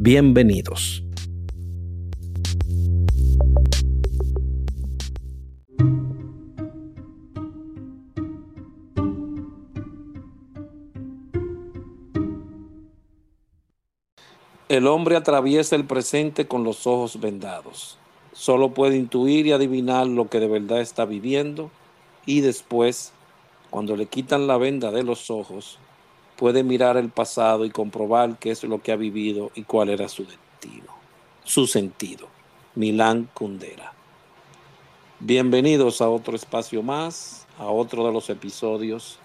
Bienvenidos. El hombre atraviesa el presente con los ojos vendados. Solo puede intuir y adivinar lo que de verdad está viviendo y después, cuando le quitan la venda de los ojos, puede mirar el pasado y comprobar qué es lo que ha vivido y cuál era su destino, su sentido. Milán Kundera. Bienvenidos a otro espacio más, a otro de los episodios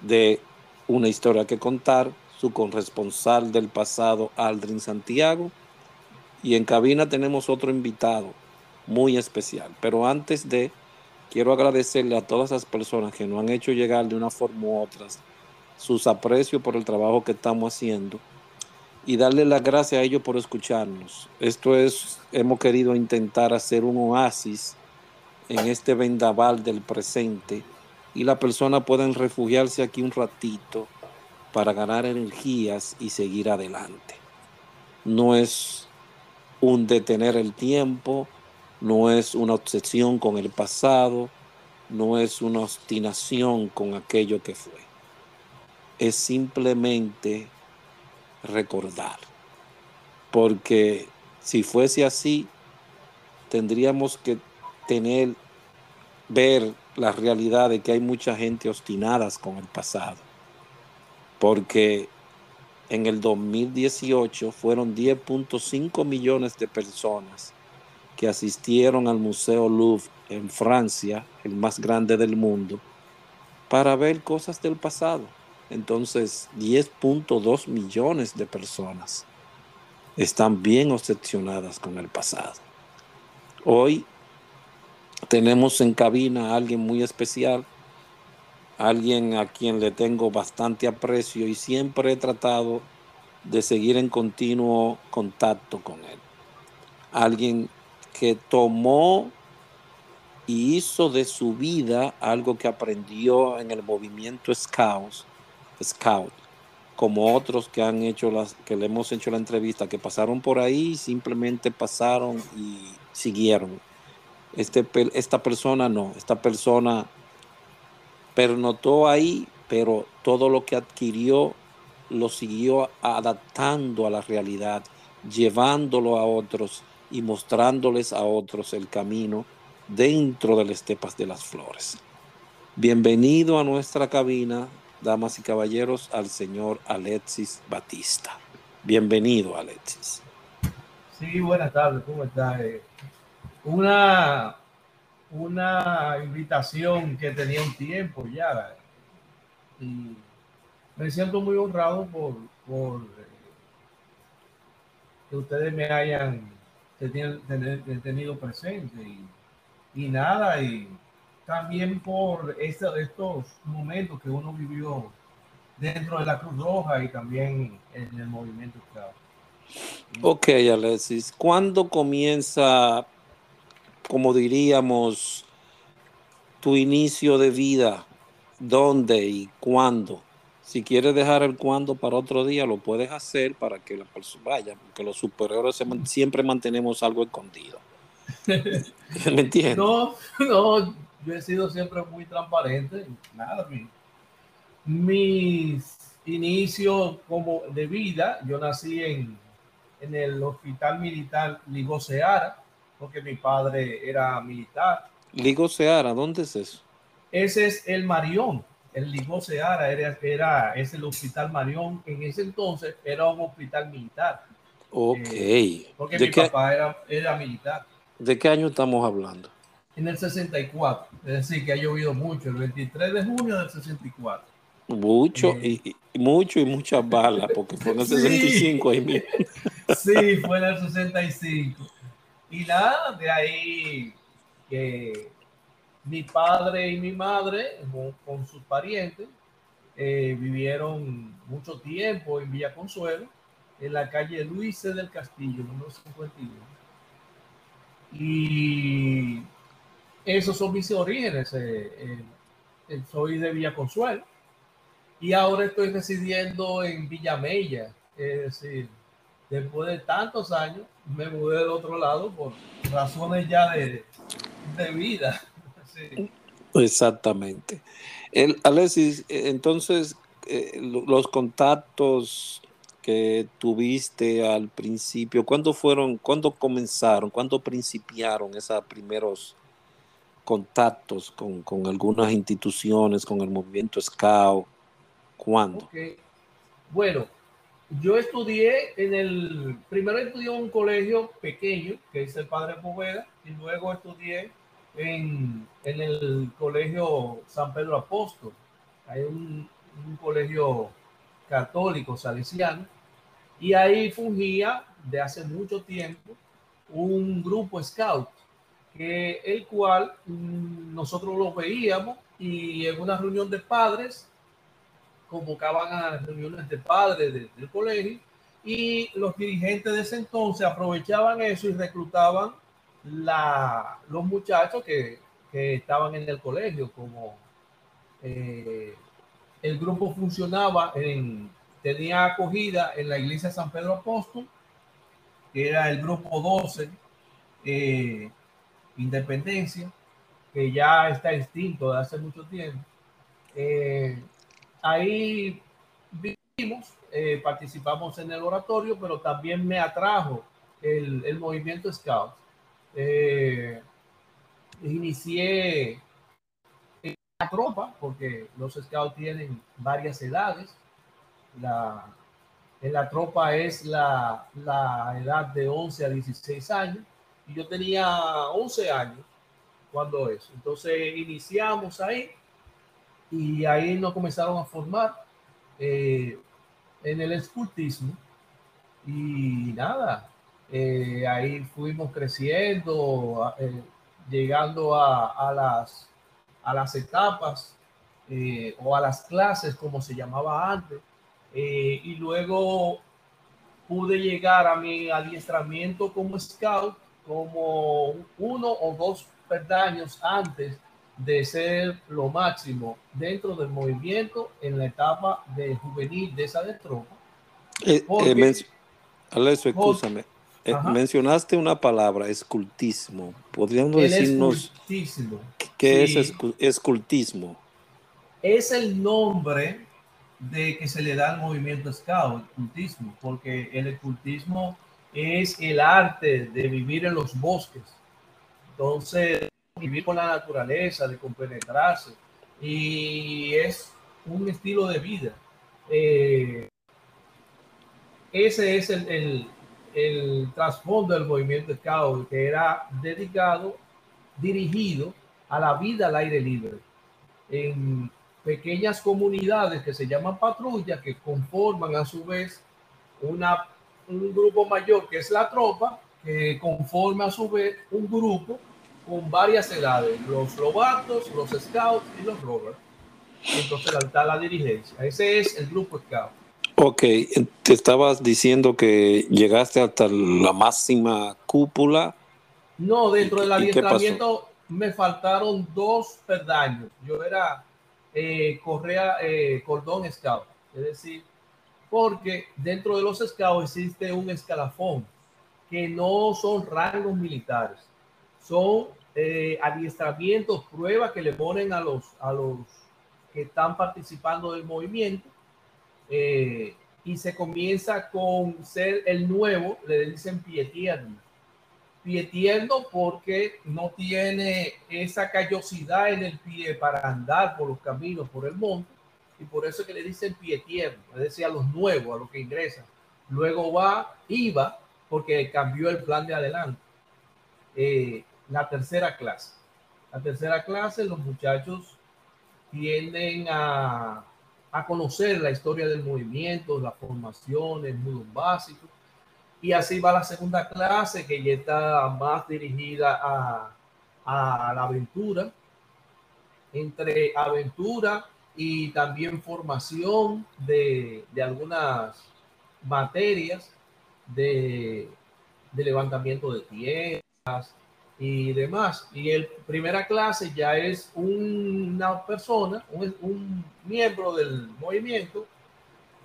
de Una historia que contar, su corresponsal del pasado, Aldrin Santiago. Y en cabina tenemos otro invitado muy especial. Pero antes de, quiero agradecerle a todas las personas que nos han hecho llegar de una forma u otra sus aprecios por el trabajo que estamos haciendo y darle las gracias a ellos por escucharnos. Esto es, hemos querido intentar hacer un oasis en este vendaval del presente y la persona pueden refugiarse aquí un ratito para ganar energías y seguir adelante. No es un detener el tiempo, no es una obsesión con el pasado, no es una obstinación con aquello que fue es simplemente recordar. Porque si fuese así, tendríamos que tener, ver la realidad de que hay mucha gente obstinadas con el pasado. Porque en el 2018 fueron 10.5 millones de personas que asistieron al Museo Louvre en Francia, el más grande del mundo, para ver cosas del pasado. Entonces, 10.2 millones de personas están bien obsesionadas con el pasado. Hoy tenemos en cabina a alguien muy especial, alguien a quien le tengo bastante aprecio y siempre he tratado de seguir en continuo contacto con él. Alguien que tomó y hizo de su vida algo que aprendió en el movimiento Scouts Scout, como otros que han hecho las, que le hemos hecho la entrevista, que pasaron por ahí, simplemente pasaron y siguieron. Este, esta persona no, esta persona pernotó ahí, pero todo lo que adquirió lo siguió adaptando a la realidad, llevándolo a otros y mostrándoles a otros el camino dentro de las estepas de las flores. Bienvenido a nuestra cabina, damas y caballeros, al señor Alexis Batista. Bienvenido, Alexis. Sí, buenas tardes, ¿cómo está? Eh, una, una invitación que tenía un tiempo ya. Y me siento muy honrado por, por eh, que ustedes me hayan tenido presente. Y nada, y también por estos momentos que uno vivió dentro de la Cruz Roja y también en el movimiento Ok, Alexis, ¿cuándo comienza, como diríamos, tu inicio de vida? ¿Dónde y cuándo? Si quieres dejar el cuándo para otro día, lo puedes hacer para que la persona vaya, porque los superiores siempre mantenemos algo escondido. ¿Me entiendes? No, no, yo he sido siempre muy transparente. Nada, mi, mis inicios como de vida, yo nací en, en el Hospital Militar Ligo Seara, porque mi padre era militar. Ligo Seara, ¿dónde es eso? Ese es el Marión. El Ligo Seara era, era, es el Hospital Marión. En ese entonces era un hospital militar. Ok. Eh, porque mi papá era, era militar. ¿De qué año estamos hablando? En el 64. Es decir, que ha llovido mucho, el 23 de junio del 64. Mucho, eh, y, mucho y muchas balas, porque fue en el 65 ahí mismo. Sí, fue en el 65. Y nada, de ahí que mi padre y mi madre, con, sus parientes, eh, vivieron mucho tiempo en Villa Consuelo, en la calle Luis del Castillo, número 51. Y esos son mis orígenes. Eh, eh, soy de Villa Consuelo y ahora estoy residiendo en Villamella. Es decir, después de tantos años me mudé del otro lado por razones ya de, de vida. Exactamente. El, Alexis, entonces, eh, los contactos que tuviste al principio, ¿cuándo fueron, cuándo comenzaron, cuándo principiaron esos primeros contactos con, con algunas instituciones, con el movimiento Scout? ¿Cuándo? Bueno, yo estudié en el, primero estudié en un colegio pequeño, que es el Padre Poveda, y luego estudié en, en el colegio San Pedro Apóstol. Hay un, un colegio católico salesiano, y ahí fungía de hace mucho tiempo un grupo scout, que el cual mm, nosotros lo veíamos y en una reunión de padres convocaban a reuniones de padres del colegio y los dirigentes de ese entonces aprovechaban eso y reclutaban la, los muchachos que, que estaban en el colegio, como eh, el grupo funcionaba en, tenía acogida en la iglesia San Pedro Apóstol, que era el grupo 12, eh, Independencia, que ya está extinto de hace mucho tiempo. Eh, ahí vivimos, participamos en el oratorio, pero también me atrajo el, el movimiento Scout eh, inicié la tropa, porque los scouts tienen varias edades. La, en la tropa es la, la edad de 11 a 16 años, yo tenía 11 años cuando eso. Entonces iniciamos ahí y ahí nos comenzaron a formar eh, en el escultismo y nada, eh, ahí fuimos creciendo, eh, llegando a, las, a las etapas o a las clases, como se llamaba antes. y luego pude llegar a mi adiestramiento como scout como uno o dos peldaños antes de ser lo máximo dentro del movimiento en la etapa de juvenil de esa de tropa. escúchame. Eh, mencionaste una palabra, escultismo. ¿Podríamos decirnos qué es escultismo? Es el nombre de que se le da al movimiento scout, escultismo, porque el escultismo es el arte de vivir en los bosques. Entonces, vivir con la naturaleza, de compenetrarse, y es un estilo de vida. Eh, ese es el, el trasfondo del movimiento Scout, que era dedicado, dirigido a la vida al aire libre, en pequeñas comunidades que se llaman patrullas, que conforman a su vez una, un grupo mayor que es la tropa, que conforma a su vez un grupo con varias edades, los lobatos, los scouts y los rovers. Entonces está la dirigencia. Ese es el grupo scout. Ok, te estabas diciendo que llegaste hasta la máxima cúpula. No, dentro del adiestramiento me faltaron dos perdaños. Yo era eh, correa, eh, cordón scout, es decir, porque dentro de los scouts existe un escalafón que no son rangos militares, son eh, adiestramientos, pruebas que le ponen a los, a los que están participando del movimiento eh, y se comienza con ser el nuevo, le dicen pie tierno. Porque no tiene esa callosidad en el pie para andar por los caminos, por el monte, y por eso que le dicen pie tierno, es decir, a los nuevos, a los que ingresan. Luego va, iba, porque cambió el plan de adelante. Eh, la tercera clase. La tercera clase, los muchachos tienden a a conocer la historia del movimiento, las formaciones, nudos básicos. Y así va la segunda clase, que ya está más dirigida a, a la aventura, entre aventura y también formación de, de algunas materias de, de, levantamiento de tierras y demás. Y el primera clase ya es una persona, un, un miembro del movimiento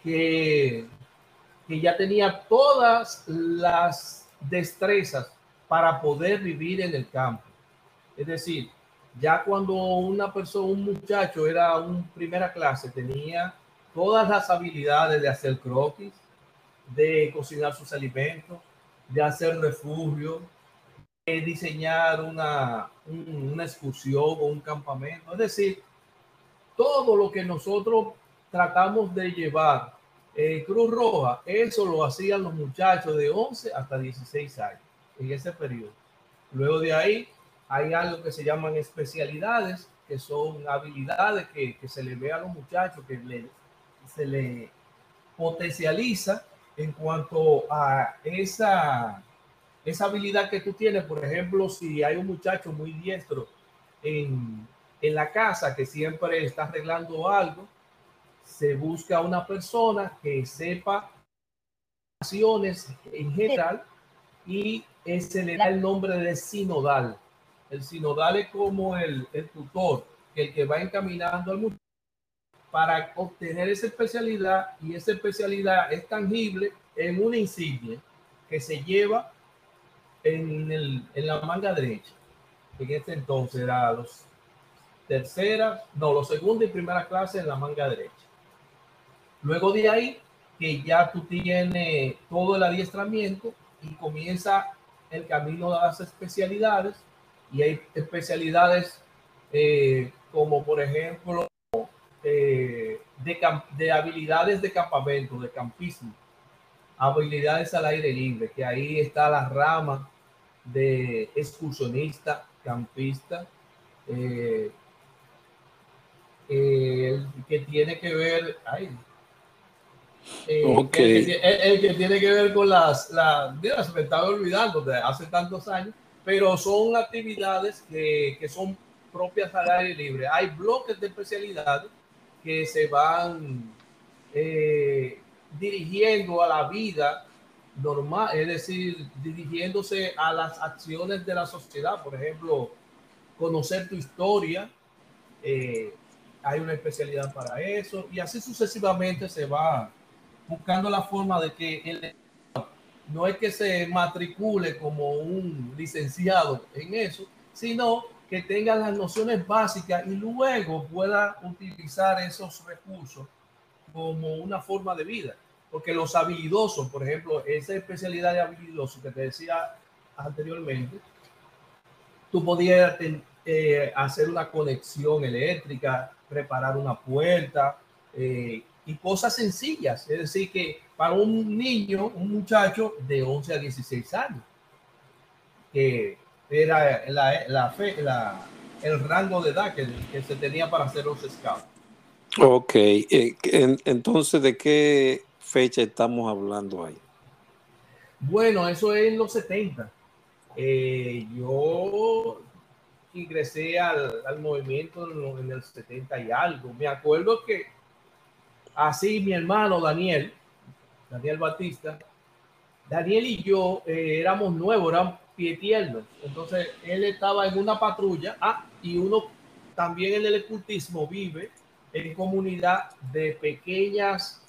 que, que ya tenía todas las destrezas para poder vivir en el campo. Es decir, ya cuando una persona, un muchacho era un primera clase, tenía todas las habilidades de hacer croquis, de cocinar sus alimentos, de hacer refugio, de diseñar una, una excursión o un campamento. Es decir, todo lo que nosotros tratamos de llevar eh, Cruz Roja, eso lo hacían los muchachos de 11 hasta 16 años en ese periodo. Luego de ahí hay algo que se llaman especialidades, que son habilidades que, que se le ve a los muchachos, que se le potencializa en cuanto a esa, esa habilidad que tú tienes. Por ejemplo, si hay un muchacho muy diestro en, en la casa que siempre está arreglando algo, se busca una persona que sepa acciones en general y se le da el nombre de sinodal el sinodal es como el, tutor, el que va encaminando al muchacho para obtener esa especialidad y esa especialidad es tangible en una insignia que se lleva en la manga derecha. En este entonces era los tercera, no, los segunda y primera clase en la manga derecha. Luego de ahí, que ya tú tienes todo el adiestramiento y comienza el camino de las especialidades y hay especialidades eh, como por ejemplo eh, de, de, habilidades de campamento, de campismo, habilidades al aire libre, que ahí está la rama de excursionista, campista, eh, que tiene que ver, ay, el, que, tiene que ver con las, las mira, se me estaba olvidando de hace tantos años, pero son actividades que, que son propias al aire libre. Hay bloques de especialidades que se van eh, dirigiendo a la vida normal, es decir, dirigiéndose a las acciones de la sociedad, por ejemplo, conocer tu historia, eh, hay una especialidad para eso, y así sucesivamente se va buscando la forma de que el no es que se matricule como un licenciado en eso, sino que tenga las nociones básicas y luego pueda utilizar esos recursos como una forma de vida. Porque los habilidosos, por ejemplo, esa especialidad de habilidoso que te decía anteriormente, tú podías eh, hacer una conexión eléctrica, preparar una puerta eh, y cosas sencillas. Es decir, que para un niño, un muchacho de 11 a 16 años, que era la, la, la el rango de edad que, que, se tenía para hacer los scouts. Ok, eh, entonces, ¿de qué fecha estamos hablando ahí? Bueno, eso es en los 70. Eh, yo ingresé al, al movimiento en, en, el 70 y algo. Me acuerdo que así mi hermano Daniel, Daniel Batista, Daniel y yo eh, éramos nuevos, éramos pie tiernos. Entonces él estaba en una patrulla. Ah, y uno también en el ocultismo vive en comunidad de pequeñas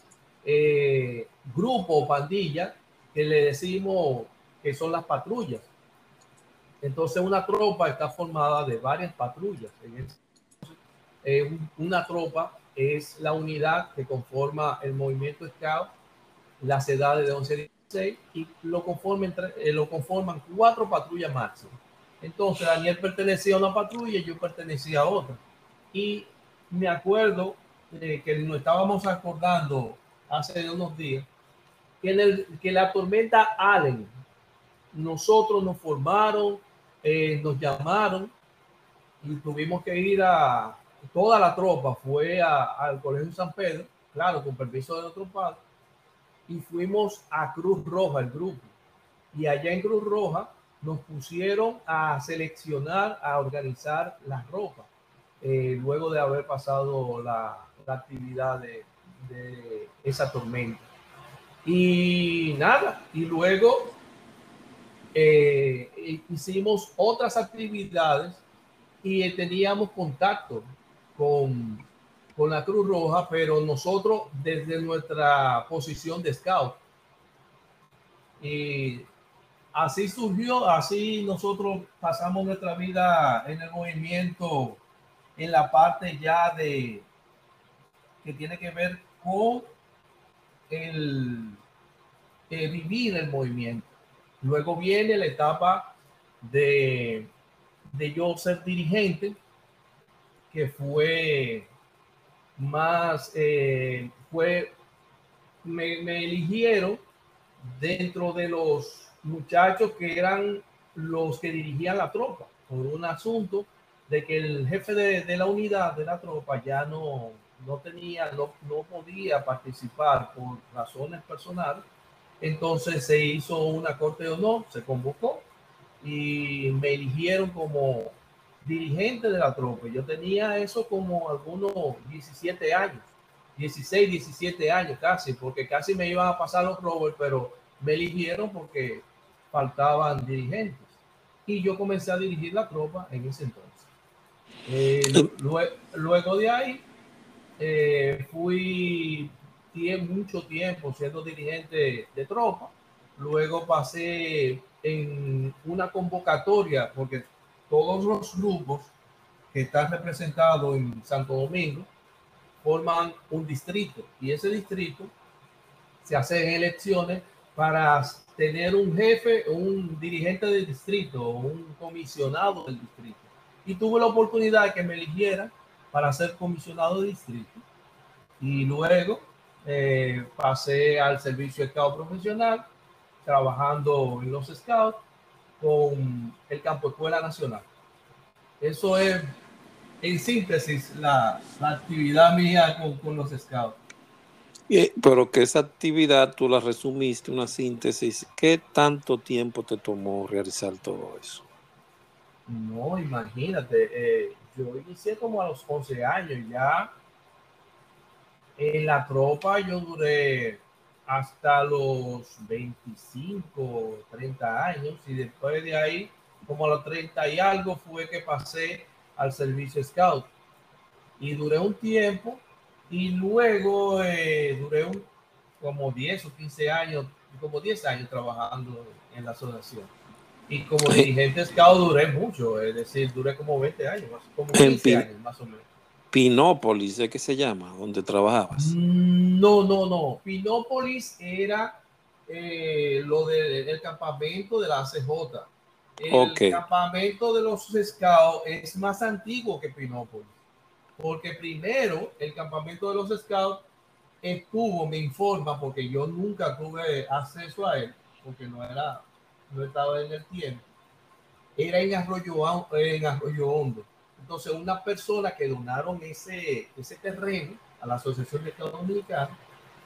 eh, grupos, pandillas, que le decimos que son las patrullas. Entonces una tropa está formada de varias patrullas. Eh, una tropa es la unidad que conforma el movimiento Scout las edades de 11 a 16 y lo, conforman, eh, lo conforman cuatro patrullas máximo. Entonces Daniel pertenecía a una patrulla y yo pertenecía a otra. Y me acuerdo eh, que nos estábamos acordando hace unos días que, en el, que la tormenta Allen, nosotros nos formaron, eh, nos llamaron y tuvimos que ir a, toda la tropa fue al Colegio San Pedro, claro, con permiso de otro padre y fuimos a Cruz Roja, el grupo. Y allá en Cruz Roja nos pusieron a seleccionar, a organizar las ropas, eh, luego de haber pasado la, actividad de, esa tormenta. Y nada, y luego eh, hicimos otras actividades y teníamos contacto con, con la Cruz Roja, pero nosotros desde nuestra posición de scout. Y así surgió, así nosotros pasamos nuestra vida en el movimiento, en la parte ya de que tiene que ver con el, vivir el movimiento. Luego viene la etapa de, de yo ser dirigente, que fue más, eh, fue, me, eligieron dentro de los muchachos que eran los que dirigían la tropa, por un asunto de que el jefe de, la unidad de la tropa ya no, no tenía, no, no podía participar por razones personales. Entonces se hizo una corte de honor, se convocó y me eligieron como dirigente de la tropa. Yo tenía eso como algunos 17 años, 16, 17 años casi, porque casi me iban a pasar los Robert, pero me eligieron porque faltaban dirigentes. Y yo comencé a dirigir la tropa en ese entonces. Eh, luego, de ahí, eh, fui mucho tiempo siendo dirigente de tropa. Luego pasé en una convocatoria, porque todos los grupos que están representados en Santo Domingo forman un distrito y ese distrito se hace en elecciones para tener un jefe, un dirigente del distrito, un comisionado del distrito. Y tuve la oportunidad de que me eligiera para ser comisionado de distrito. Y luego eh, pasé al servicio de scout profesional, trabajando en los scouts con el campo escuela nacional. Eso es, en síntesis, la, la actividad mía con, con los scouts pero que esa actividad tú la resumiste, una síntesis, ¿qué tanto tiempo te tomó realizar todo eso? No, imagínate, eh, yo inicié como a los 11 años, ya en la tropa yo duré hasta los 25, 30 años y después de ahí, como a los 30 y algo, fue que pasé al servicio scout y duré un tiempo y luego eh, duré un, como 10 o 15 años, como 10 años trabajando en la asociación. Y como dirigente scout duré mucho, es decir, duré como 20 años, como 15 años más o menos. Pinópolis, ¿de qué se llama? ¿Dónde trabajabas? No, no, no. Pinópolis era eh, lo del campamento de la CJ. El campamento de los scouts es más antiguo que Pinópolis porque primero el campamento de los scouts estuvo, me informa, porque yo nunca tuve acceso a él, porque no era, no estaba en el tiempo, era en Arroyo, en Arroyo Hondo. Entonces, una persona que donaron ese, ese terreno a la Asociación de Estados Dominicanos,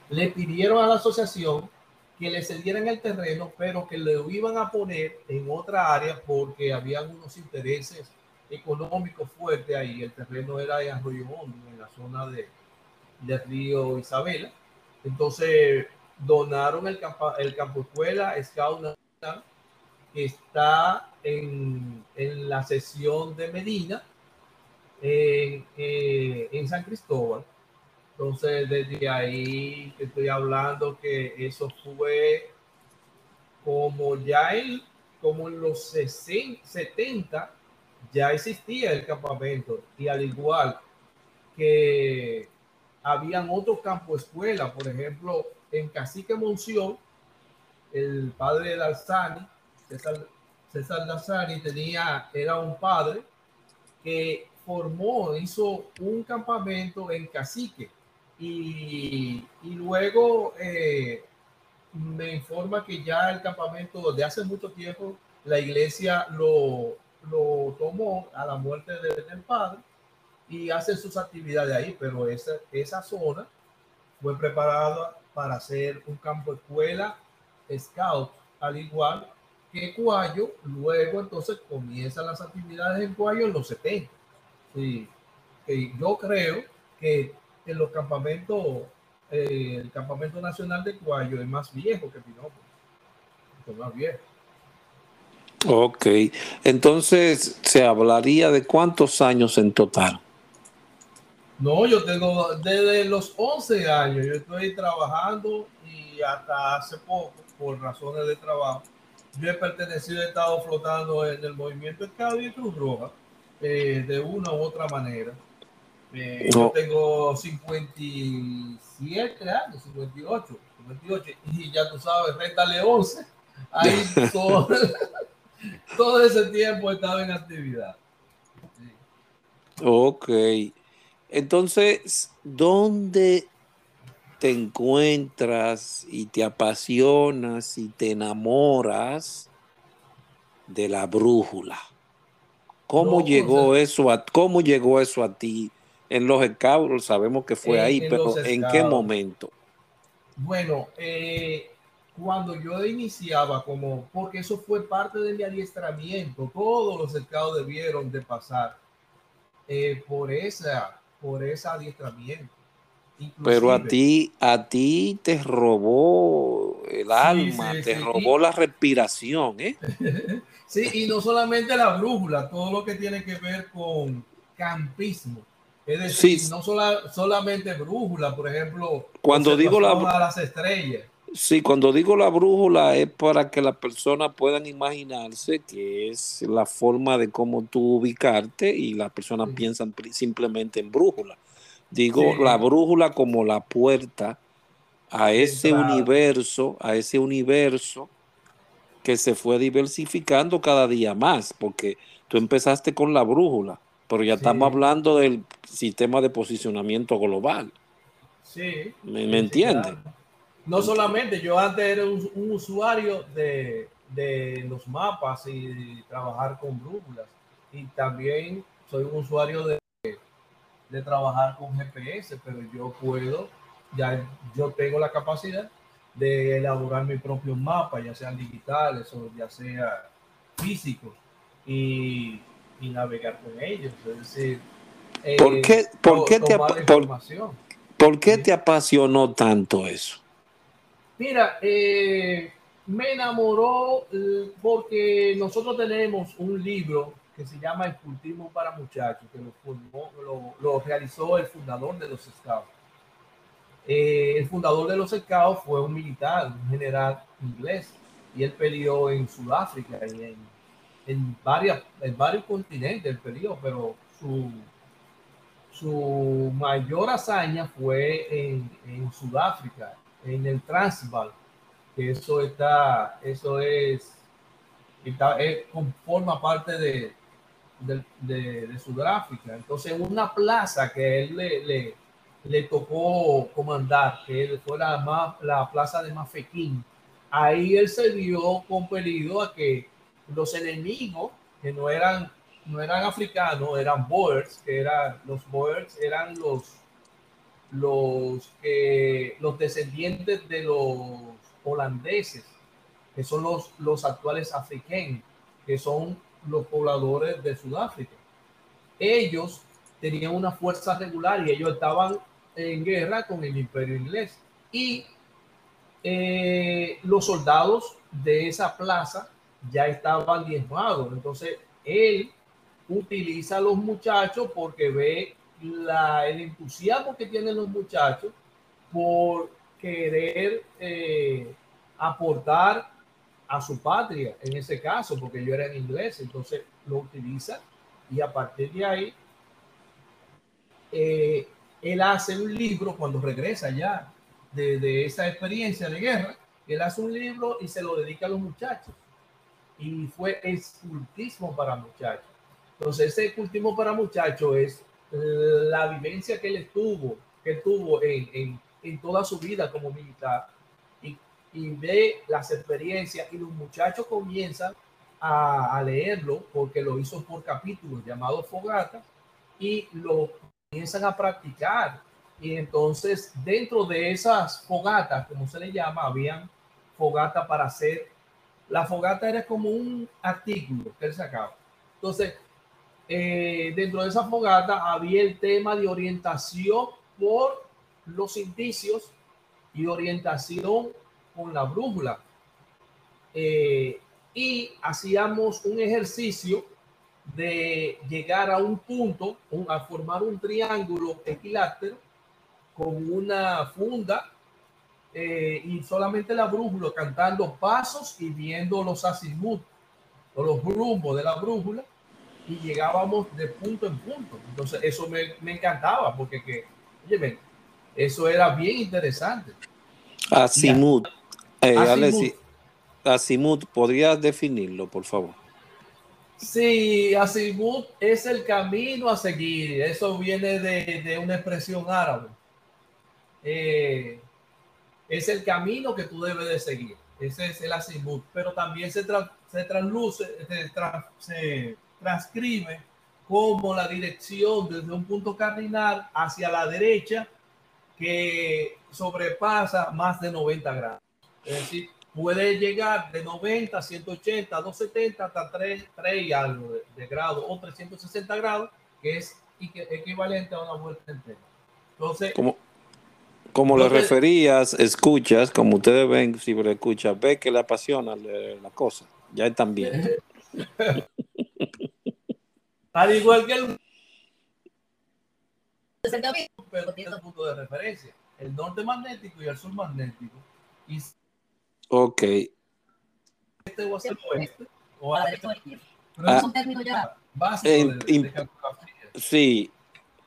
le pidieron a la asociación que le cedieran el terreno, pero que le iban a poner en otra área porque había unos intereses económico fuerte ahí. El terreno era en Arroyo Hondo, en la zona de, de Río Isabela. Entonces donaron el, campo, el campo escuela Scout que está en, en, la sesión de Medina, eh, en San Cristóbal. Entonces, desde ahí estoy hablando que eso fue como ya en, como en los 60, 70, ya existía el campamento y al igual que habían otros campos escuela, por ejemplo, en Cacique Monción, el padre de Alzani, César, César tenía, era un padre que formó, hizo un campamento en Cacique y, y luego eh, me informa que ya el campamento de hace mucho tiempo la iglesia lo, lo tomó a la muerte del padre y hace sus actividades ahí, pero esa, esa zona fue preparada para hacer un campo escuela scout al igual que Cuayo, luego entonces comienzan las actividades en Cuayo en los 70. Sí, yo creo que en los campamentos, eh, el campamento nacional de Cuayo es más viejo que Pinópolis, es más viejo. Ok, entonces se hablaría de cuántos años en total. No, yo tengo desde los 11 años, yo estoy trabajando y hasta hace poco, por razones de trabajo, yo he pertenecido, he estado flotando en el movimiento Escado y Cruz Roja eh, de una u otra manera. Eh, yo tengo 57 años, 58, 58, y ya tú sabes, réstale 11. Ahí todo, todo ese tiempo he estado en actividad. Ok. Entonces, ¿dónde te encuentras y te apasionas y te enamoras de la brújula? ¿Cómo llegó eso a cómo llegó eso a ti? En los escabros sabemos que fue ahí, pero ¿en qué momento? Bueno, eh, cuando yo iniciaba como, porque eso fue parte de mi adiestramiento, todos los escados debieron de pasar eh, por esa por ese adiestramiento. Pero a ti, a ti te robó el alma, te robó la respiración, ¿eh? sí, y no solamente la brújula, todo lo que tiene que ver con campismo. Es decir, no solamente brújula, por ejemplo, cuando digo la las estrellas. Sí, cuando digo la brújula es para que las personas puedan imaginarse que es la forma de cómo tú ubicarte y las personas piensan simplemente en brújula. Digo la brújula como la puerta a ese universo, a ese universo que se fue diversificando cada día más, porque tú empezaste con la brújula, pero ya estamos hablando del sistema de posicionamiento global. Sí. ¿Me, me entiendes? No solamente, yo antes era un, usuario de, los mapas y trabajar con brújulas. Y también soy un usuario de, de trabajar con GPS, pero yo puedo, ya yo tengo la capacidad de elaborar mi propio mapa, ya sean digitales o ya sea físicos, y, navegar con ellos. Es decir, ¿por qué, eh, por qué, te, por, qué te apasionó tanto eso? Mira, eh, me enamoró eh, porque nosotros tenemos un libro que se llama El cultivo para muchachos, que lo, realizó el fundador de los Scouts. Eh, el fundador de los Scouts fue un militar, un general inglés, y él peleó en Sudáfrica y en, en, varias, en varios continentes, peleó, pero su, su mayor hazaña fue en, en Sudáfrica en el Transvaal, que eso está, eso es, está, forma parte de, de, Sudáfrica. Entonces, una plaza que él le, le, tocó comandar, que fue la, la plaza de Mafequín, ahí él se vio compelido a que los enemigos, que no eran, no eran africanos, eran Boers, que eran, los Boers eran los los, los descendientes de los holandeses, que son los, los actuales africanos, que son los pobladores de Sudáfrica. Ellos tenían una fuerza regular y ellos estaban en guerra con el imperio inglés. Y eh, los soldados de esa plaza ya estaban diezmados. Entonces, él utiliza a los muchachos porque ve el entusiasmo que tienen los muchachos por querer eh, aportar a su patria, en ese caso, porque yo era en inglés, entonces lo utiliza y a partir de ahí, eh, él hace un libro cuando regresa ya de, esa experiencia de guerra, él hace un libro y se lo dedica a los muchachos. Y fue escultismo para muchachos. Entonces, ese cultismo para muchachos es la vivencia que él estuvo, que tuvo en, en, toda su vida como militar y, y, ve las experiencias y los muchachos comienzan a, a, leerlo porque lo hizo por capítulos llamado Fogata y lo comienzan a practicar. Y entonces dentro de esas fogatas, como se le llama, habían fogata para hacer La fogata era como un artículo que él sacaba. Entonces, eh, dentro de esa fogata había el tema de orientación por los indicios y orientación con la brújula. Eh, y hacíamos un ejercicio de llegar a un punto, a formar un triángulo equilátero con una funda eh, y solamente la brújula cantando pasos y viendo los azimut o los rumbos de la brújula y llegábamos de punto en punto. Entonces eso me, me encantaba porque que, oye, eso era bien interesante. Azimut. Eh, azimut. Azimut, ¿podrías definirlo, por favor? Sí, Azimut es el camino a seguir. Eso viene de, de una expresión árabe. Eh, es el camino que tú debes de seguir. Ese es el Azimut. Pero también se, se transluce, se, transcribe como la dirección desde un punto cardinal hacia la derecha que sobrepasa más de 90 grados. Puede llegar de 90 a 180, 270 hasta 3, 3 y algo de, grado o 360 grados, que es equivalente a una vuelta entera. Entonces, como, como le referías, escuchas, como ustedes ven, si le escuchas, ve que le apasiona la cosa. Ya están bien. Al igual que el pero tiene punto de referencia, el norte magnético y el sur magnético. Y Ok. Este o hacia el oeste. O a Sí,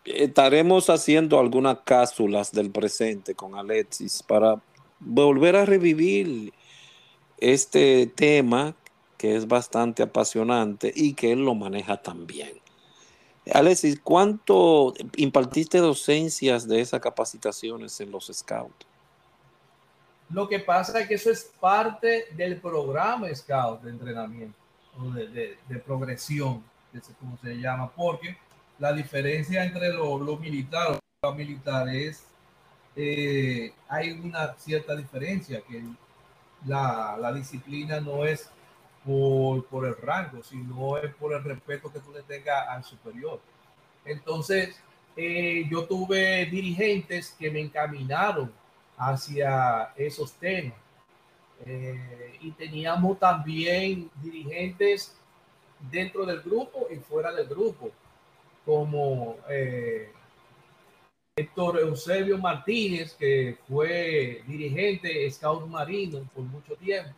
estaremos haciendo algunas cápsulas del presente con Alexis para volver a revivir este tema que es bastante apasionante y que él lo maneja también. Alexis, ¿cuánto impartiste docencias de esas capacitaciones en los Scouts? Lo que pasa es que eso es parte del programa Scout de entrenamiento, o de, de, progresión, como se llama, porque la diferencia entre lo, lo militar o lo militar es, eh, hay una cierta diferencia, que la, la disciplina no es por, por, el rango, sino es por el respeto que tú le tengas al superior. Entonces, eh, yo tuve dirigentes que me encaminaron hacia esos temas. Eh, y teníamos también dirigentes dentro del grupo y fuera del grupo, como eh, Héctor Eusebio Martínez, que fue dirigente Scout Marino por mucho tiempo,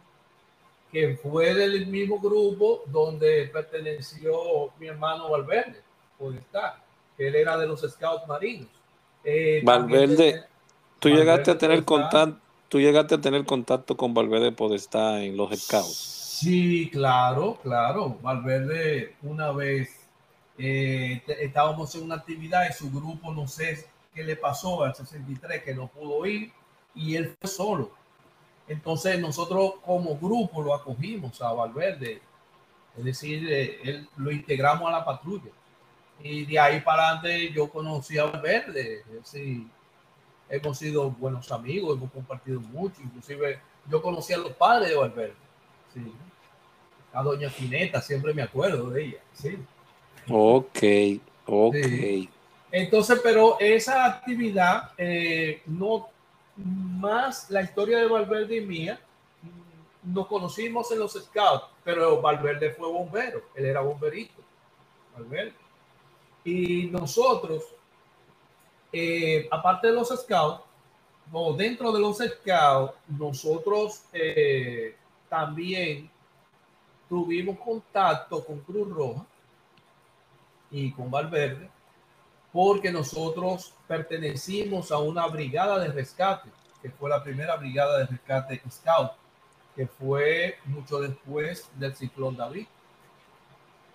que fue del mismo grupo donde perteneció mi hermano Valverde, por estar, que él era de los Scouts Marinos. Eh, Valverde. Tú llegaste a tener contacto, tú llegaste a tener contacto con Valverde Podestá en los scouts. Sí, claro, claro. Valverde una vez eh, estábamos en una actividad y su grupo no sé qué le pasó al 63 que no pudo ir y él fue solo. Entonces nosotros como grupo lo acogimos a Valverde, es decir, eh, él, lo integramos a la patrulla. Y de ahí para adelante yo conocí a Valverde, es decir, hemos sido buenos amigos, hemos compartido mucho, inclusive yo conocí a los padres de Valverde, sí. A doña Fineta, siempre me acuerdo de ella, sí. Ok, ok. Entonces, pero esa actividad, eh, no más la historia de Valverde y mía, nos conocimos en los scouts, pero Valverde fue bombero, él era bomberito, Valverde. Y nosotros eh, aparte de los scouts, o dentro de los scouts, nosotros eh, también tuvimos contacto con Cruz Roja y con Valverde, porque nosotros pertenecimos a una brigada de rescate, que fue la primera brigada de rescate scout, que fue mucho después del ciclón David.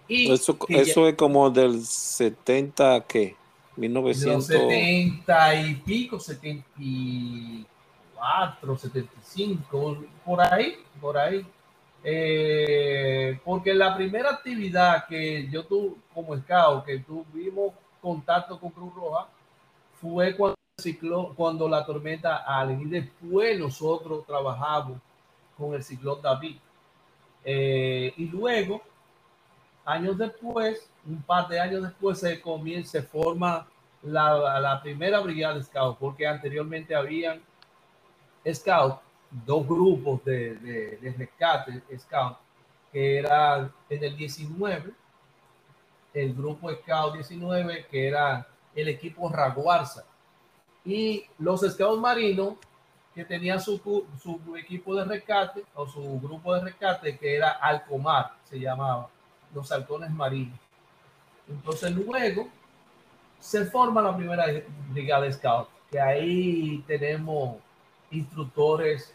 Y eso, eso es como del 70 que 1970 y pico, 74, 75, por ahí, por ahí. Eh, porque la primera actividad que yo tuve como scout, que tuvimos contacto con Cruz Roja, fue cuando, cuando la tormenta Allen y después nosotros trabajamos con el ciclón David. Eh, y luego, años después, un par de años después, se comienza, se forma la, primera brigada de Scout, porque anteriormente habían Scout, dos grupos de, de, de rescate Scout, que eran en el 19, el grupo Scout 19, que era el equipo Raguarza, y los Scouts marinos, que tenían su, su equipo de rescate o su grupo de rescate, que era Alcomar, se llamaba, los halcones marinos. Entonces luego se forma la primera brigada de Scout, que ahí tenemos instructores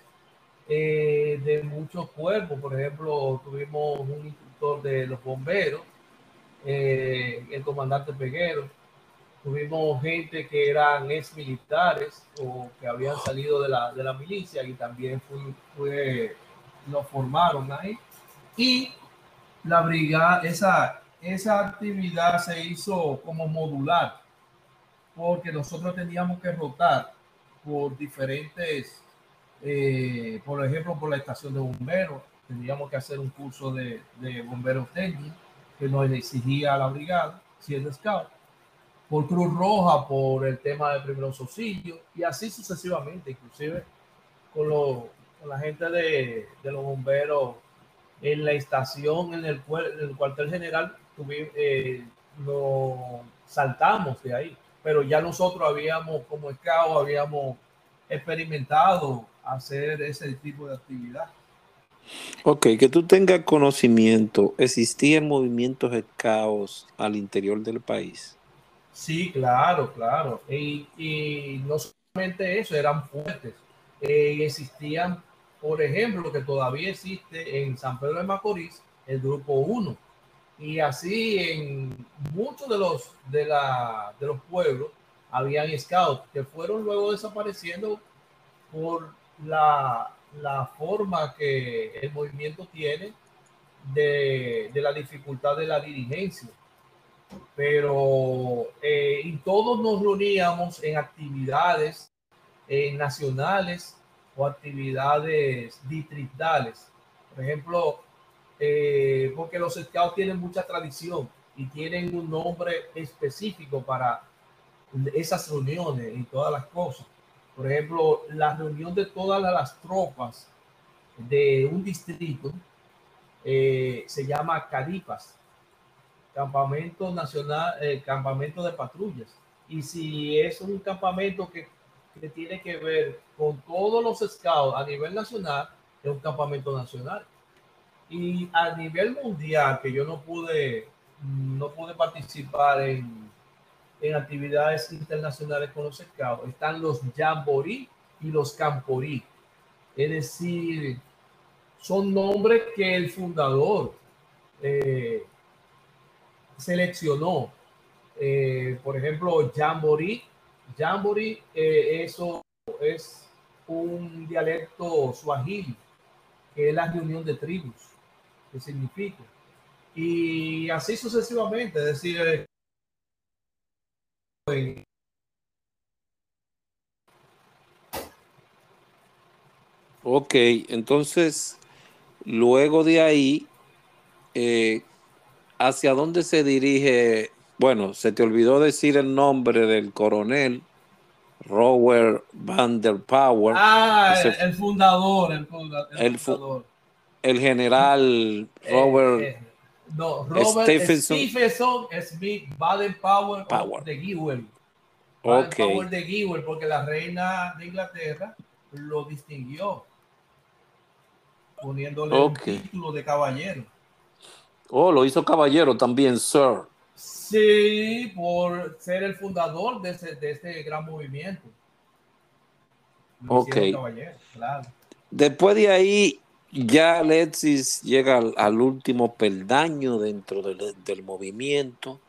eh, de muchos cuerpos. Por ejemplo, tuvimos un instructor de los bomberos, eh, el comandante Peguero. Tuvimos gente que eran ex militares o que habían salido de la, de la milicia y también fue, fue, formaron ahí. Y la brigada, esa, esa actividad se hizo como modular, porque nosotros teníamos que rotar por diferentes, eh, por ejemplo, por la estación de bomberos, teníamos que hacer un curso de, de bomberos técnicos que nos exigía la brigada, siendo scout, por Cruz Roja, por el tema de primeros auxilios, y así sucesivamente, inclusive con, lo, con la gente de, de, los bomberos en la estación, en el, en el cuartel general, tuvimos, eh, lo saltamos de ahí pero ya nosotros habíamos, como SCAO, habíamos experimentado hacer ese tipo de actividad. Ok, que tú tengas conocimiento, ¿existían movimientos caos al interior del país? Sí, claro, claro. Y, y no solamente eso, eran fuertes. Eh, existían, por ejemplo, que todavía existe en San Pedro de Macorís, el Grupo 1, y así en muchos de los, de, la, de los pueblos habían scouts que fueron luego desapareciendo por la, la forma que el movimiento tiene de, de, la dificultad de la dirigencia. Pero eh, todos nos reuníamos en actividades nacionales o actividades distritales. Por ejemplo, eh, porque los scouts tienen mucha tradición y tienen un nombre específico para esas reuniones y todas las cosas. Por ejemplo, la reunión de todas las tropas de un distrito eh, se llama CADIPAS, Campamento Nacional, eh, Campamento de Patrullas. Y si es un campamento que, que tiene que ver con todos los scouts a nivel nacional, es un campamento nacional. Y a nivel mundial, que yo no pude, no pude participar en, en actividades internacionales con los scouts, están los jamboree y los camporí. Es decir, son nombres que el fundador eh, seleccionó. Eh, por ejemplo, jamboree. Jamboree, eh, eso es un dialecto suajili, que es la reunión de tribus que significa. Y así sucesivamente, es decir, eh, Ok, entonces, luego de ahí, eh, ¿hacia dónde se dirige? Bueno, se te olvidó decir el nombre del coronel Robert Van der Power. Ah, el, el, fundador, el, funda, el, el fundador el general Robert. Eh, eh, no, Robert Stephenson, Stephenson Smith Baden Power, Power. de Gewell. Okay. Power de Gewell, porque la reina de Inglaterra lo distinguió poniéndole okay. un título de caballero. Oh, lo hizo caballero también, sir. Sí, por ser el fundador de, ese, de este gran movimiento. Lo ok. Caballero, claro. Después de ahí, ya Alexis llega al, al último peldaño dentro del, del, movimiento.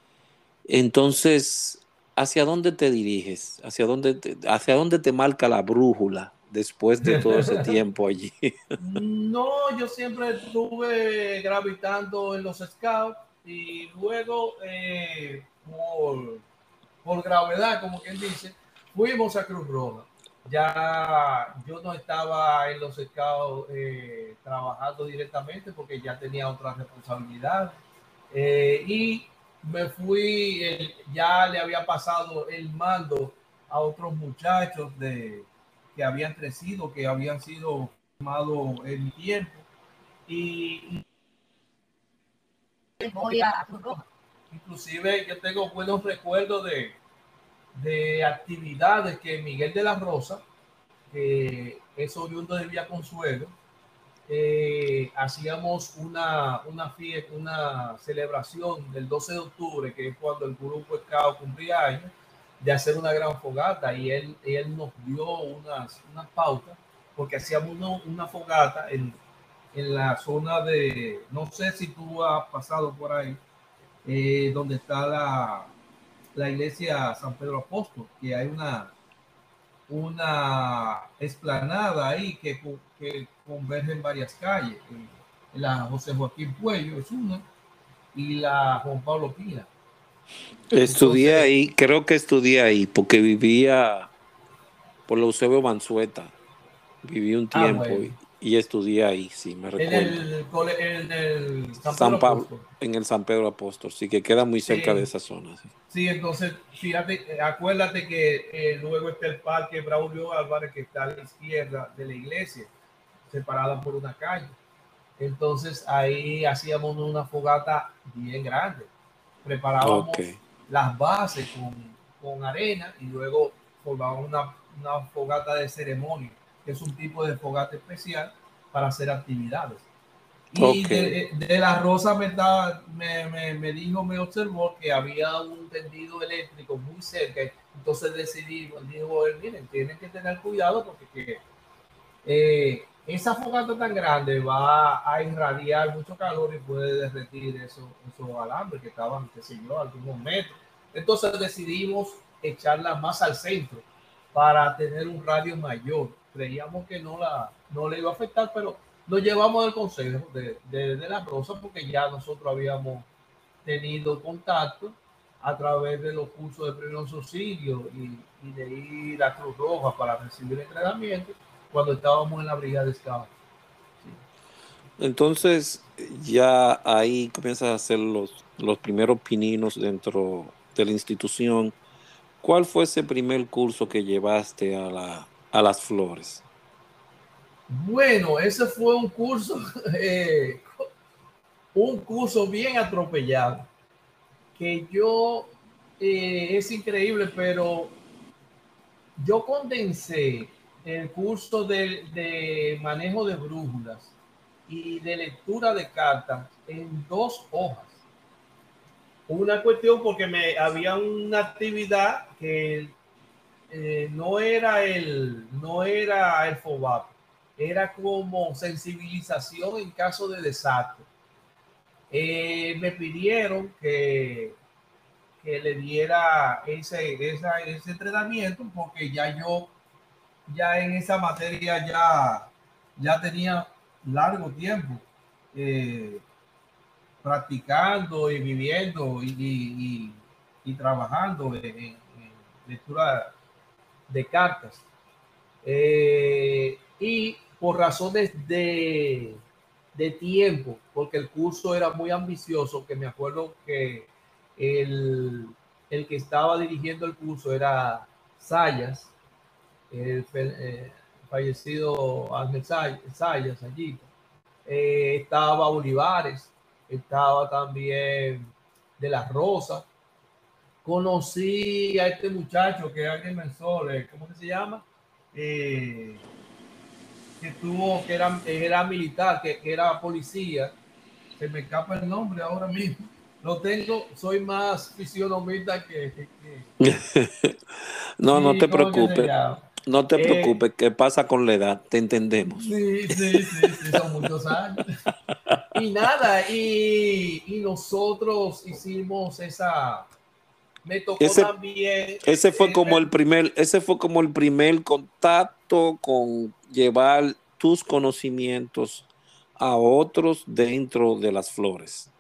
Entonces, ¿hacia dónde te diriges? ¿Hacia dónde te, ¿Hacia dónde te marca la brújula después de todo ese tiempo allí? no, yo siempre estuve gravitando en los scouts y luego eh, por, por gravedad, como quien dice, fuimos a Cruz Roja. Ya yo no estaba en los scouts eh, trabajando directamente porque ya tenía otra responsabilidad. Eh, y me fui, ya le había pasado el mando a otros muchachos de, que habían crecido, que habían sido formados en mi tiempo. Y, inclusive yo tengo buenos recuerdos de, de actividades que Miguel de la Rosa, que es oriundo de Villa Consuelo, eh, hacíamos una, una fiesta, una celebración del 12 de octubre, que es cuando el grupo Scout cumplía años, de hacer una gran fogata y él, él nos dio unas, unas pautas, porque hacíamos una, fogata en, en, la zona de, no sé si tú has pasado por ahí, eh, donde está la, la iglesia San Pedro Apóstol, que hay una, una explanada ahí que, que converge en varias calles. La José Joaquín Puello es una y la Juan Pablo Pina. Estudié ahí, creo que estudié ahí porque vivía por la Eusebio Mansueta. Viví un ah, tiempo y estudié ahí, sí, me recuerdo. En el, San, Pablo, en el San Pedro Apóstol, sí, que queda muy cerca de esa zona. Sí. entonces, fíjate, acuérdate que eh, luego está el parque Braulio Álvarez, que está a la izquierda de la iglesia, separada por una calle. Entonces, ahí hacíamos una fogata bien grande. Preparábamos las bases con, con, arena y luego formábamos una, una fogata de ceremonia es un tipo de fogata especial para hacer actividades. Y de, la Rosa me, me, me, dijo, me observó que había un tendido eléctrico muy cerca. Entonces decidí, dijo miren, tienen que tener cuidado porque que, eh, esa fogata tan grande va a irradiar mucho calor y puede derretir esos, esos alambres que estaban, qué sé yo, algunos metros. Entonces decidimos echarla más al centro para tener un radio mayor creíamos que no, la, no le iba a afectar, pero lo llevamos al consejo de, de, la Rosa porque ya nosotros habíamos tenido contacto a través de los cursos de primeros auxilios y, de ir a Cruz Roja para recibir entrenamiento cuando estábamos en la brigada de Scout. Entonces, ya ahí comienzas a hacer los, los primeros pininos dentro de la institución. ¿Cuál fue ese primer curso que llevaste a la, a las flores? Bueno, ese fue un curso, eh, un curso bien atropellado, que yo, eh, es increíble, pero yo condensé el curso de, de, manejo de brújulas y de lectura de cartas en dos hojas. Una cuestión porque me había una actividad que eh, no era el, no era el FOBAP, era como sensibilización en caso de desastre. Eh, me pidieron que, que le diera ese, ese entrenamiento porque ya yo, ya en esa materia ya, ya tenía largo tiempo eh, practicando y viviendo y, trabajando en, en lectura de cartas. Eh, y por razones de, de, tiempo, porque el curso era muy ambicioso, que me acuerdo que el, el que estaba dirigiendo el curso era Sayas, el, eh, fallecido Ángel Sayas allí. Eh, estaba Olivares, estaba también de las Rosas, conocí a este muchacho que es alguien mensual, ¿cómo que se llama? Eh, que tuvo, que era, era militar, que, era policía. Se me escapa el nombre ahora mismo. Lo tengo, soy más fisionomista que. no, no te preocupes. No te eh, preocupes, ¿qué pasa con la edad? Te entendemos. Sí, sí, sí, son muchos años. Y nada, y, y nosotros hicimos esa, me tocó ese, también. Ese fue como el primer, ese fue como el primer contacto con llevar tus conocimientos a otros dentro de las flores.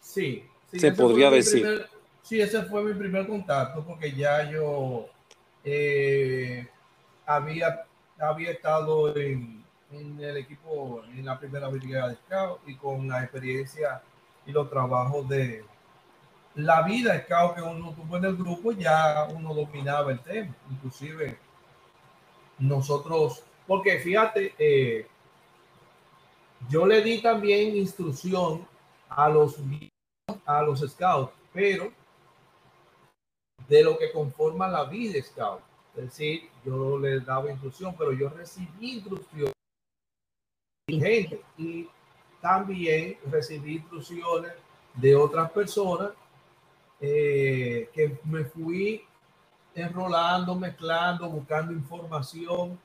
Sí, se podría decir. sí, ese fue mi primer contacto porque ya yo eh, había, había estado en, en el equipo, en la primera brigada de Scout y con la experiencia y los trabajos de la vida Scout que uno tuvo en el grupo, ya uno dominaba el tema. Inclusive nosotros, porque fíjate, eh, yo le di también instrucción a los a los scouts, pero de lo que conforma la vida scout. Es decir, yo le daba instrucción, pero yo recibí instrucción gente y también recibí instrucciones de otras personas eh, que me fui enrolando, mezclando, buscando información,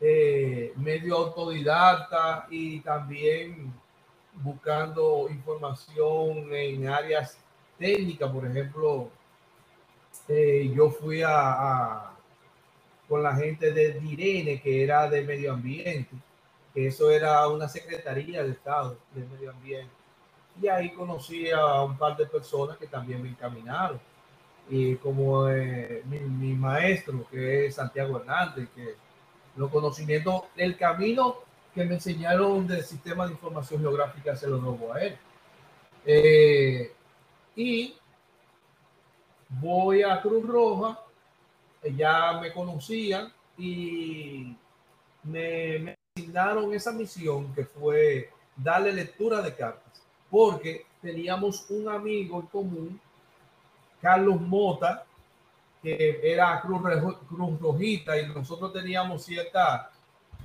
eh, medio autodidacta y también buscando información en áreas técnicas, por ejemplo, eh, yo fui a, con la gente de Direne, que era de medio ambiente, que eso era una secretaría de Estado de medio ambiente. Y ahí conocí a un par de personas que también me encaminaron. Y como eh, mi, maestro, que es Santiago Hernández, que los conocimientos, el camino que me enseñaron del sistema de información geográfica se lo doy a él. Eh, y voy a Cruz Roja, ya me conocían y me, me asignaron esa misión que fue darle lectura de cartas, porque teníamos un amigo en común, Carlos Mota, que era Cruz, Cruz Rojita, y nosotros teníamos cierta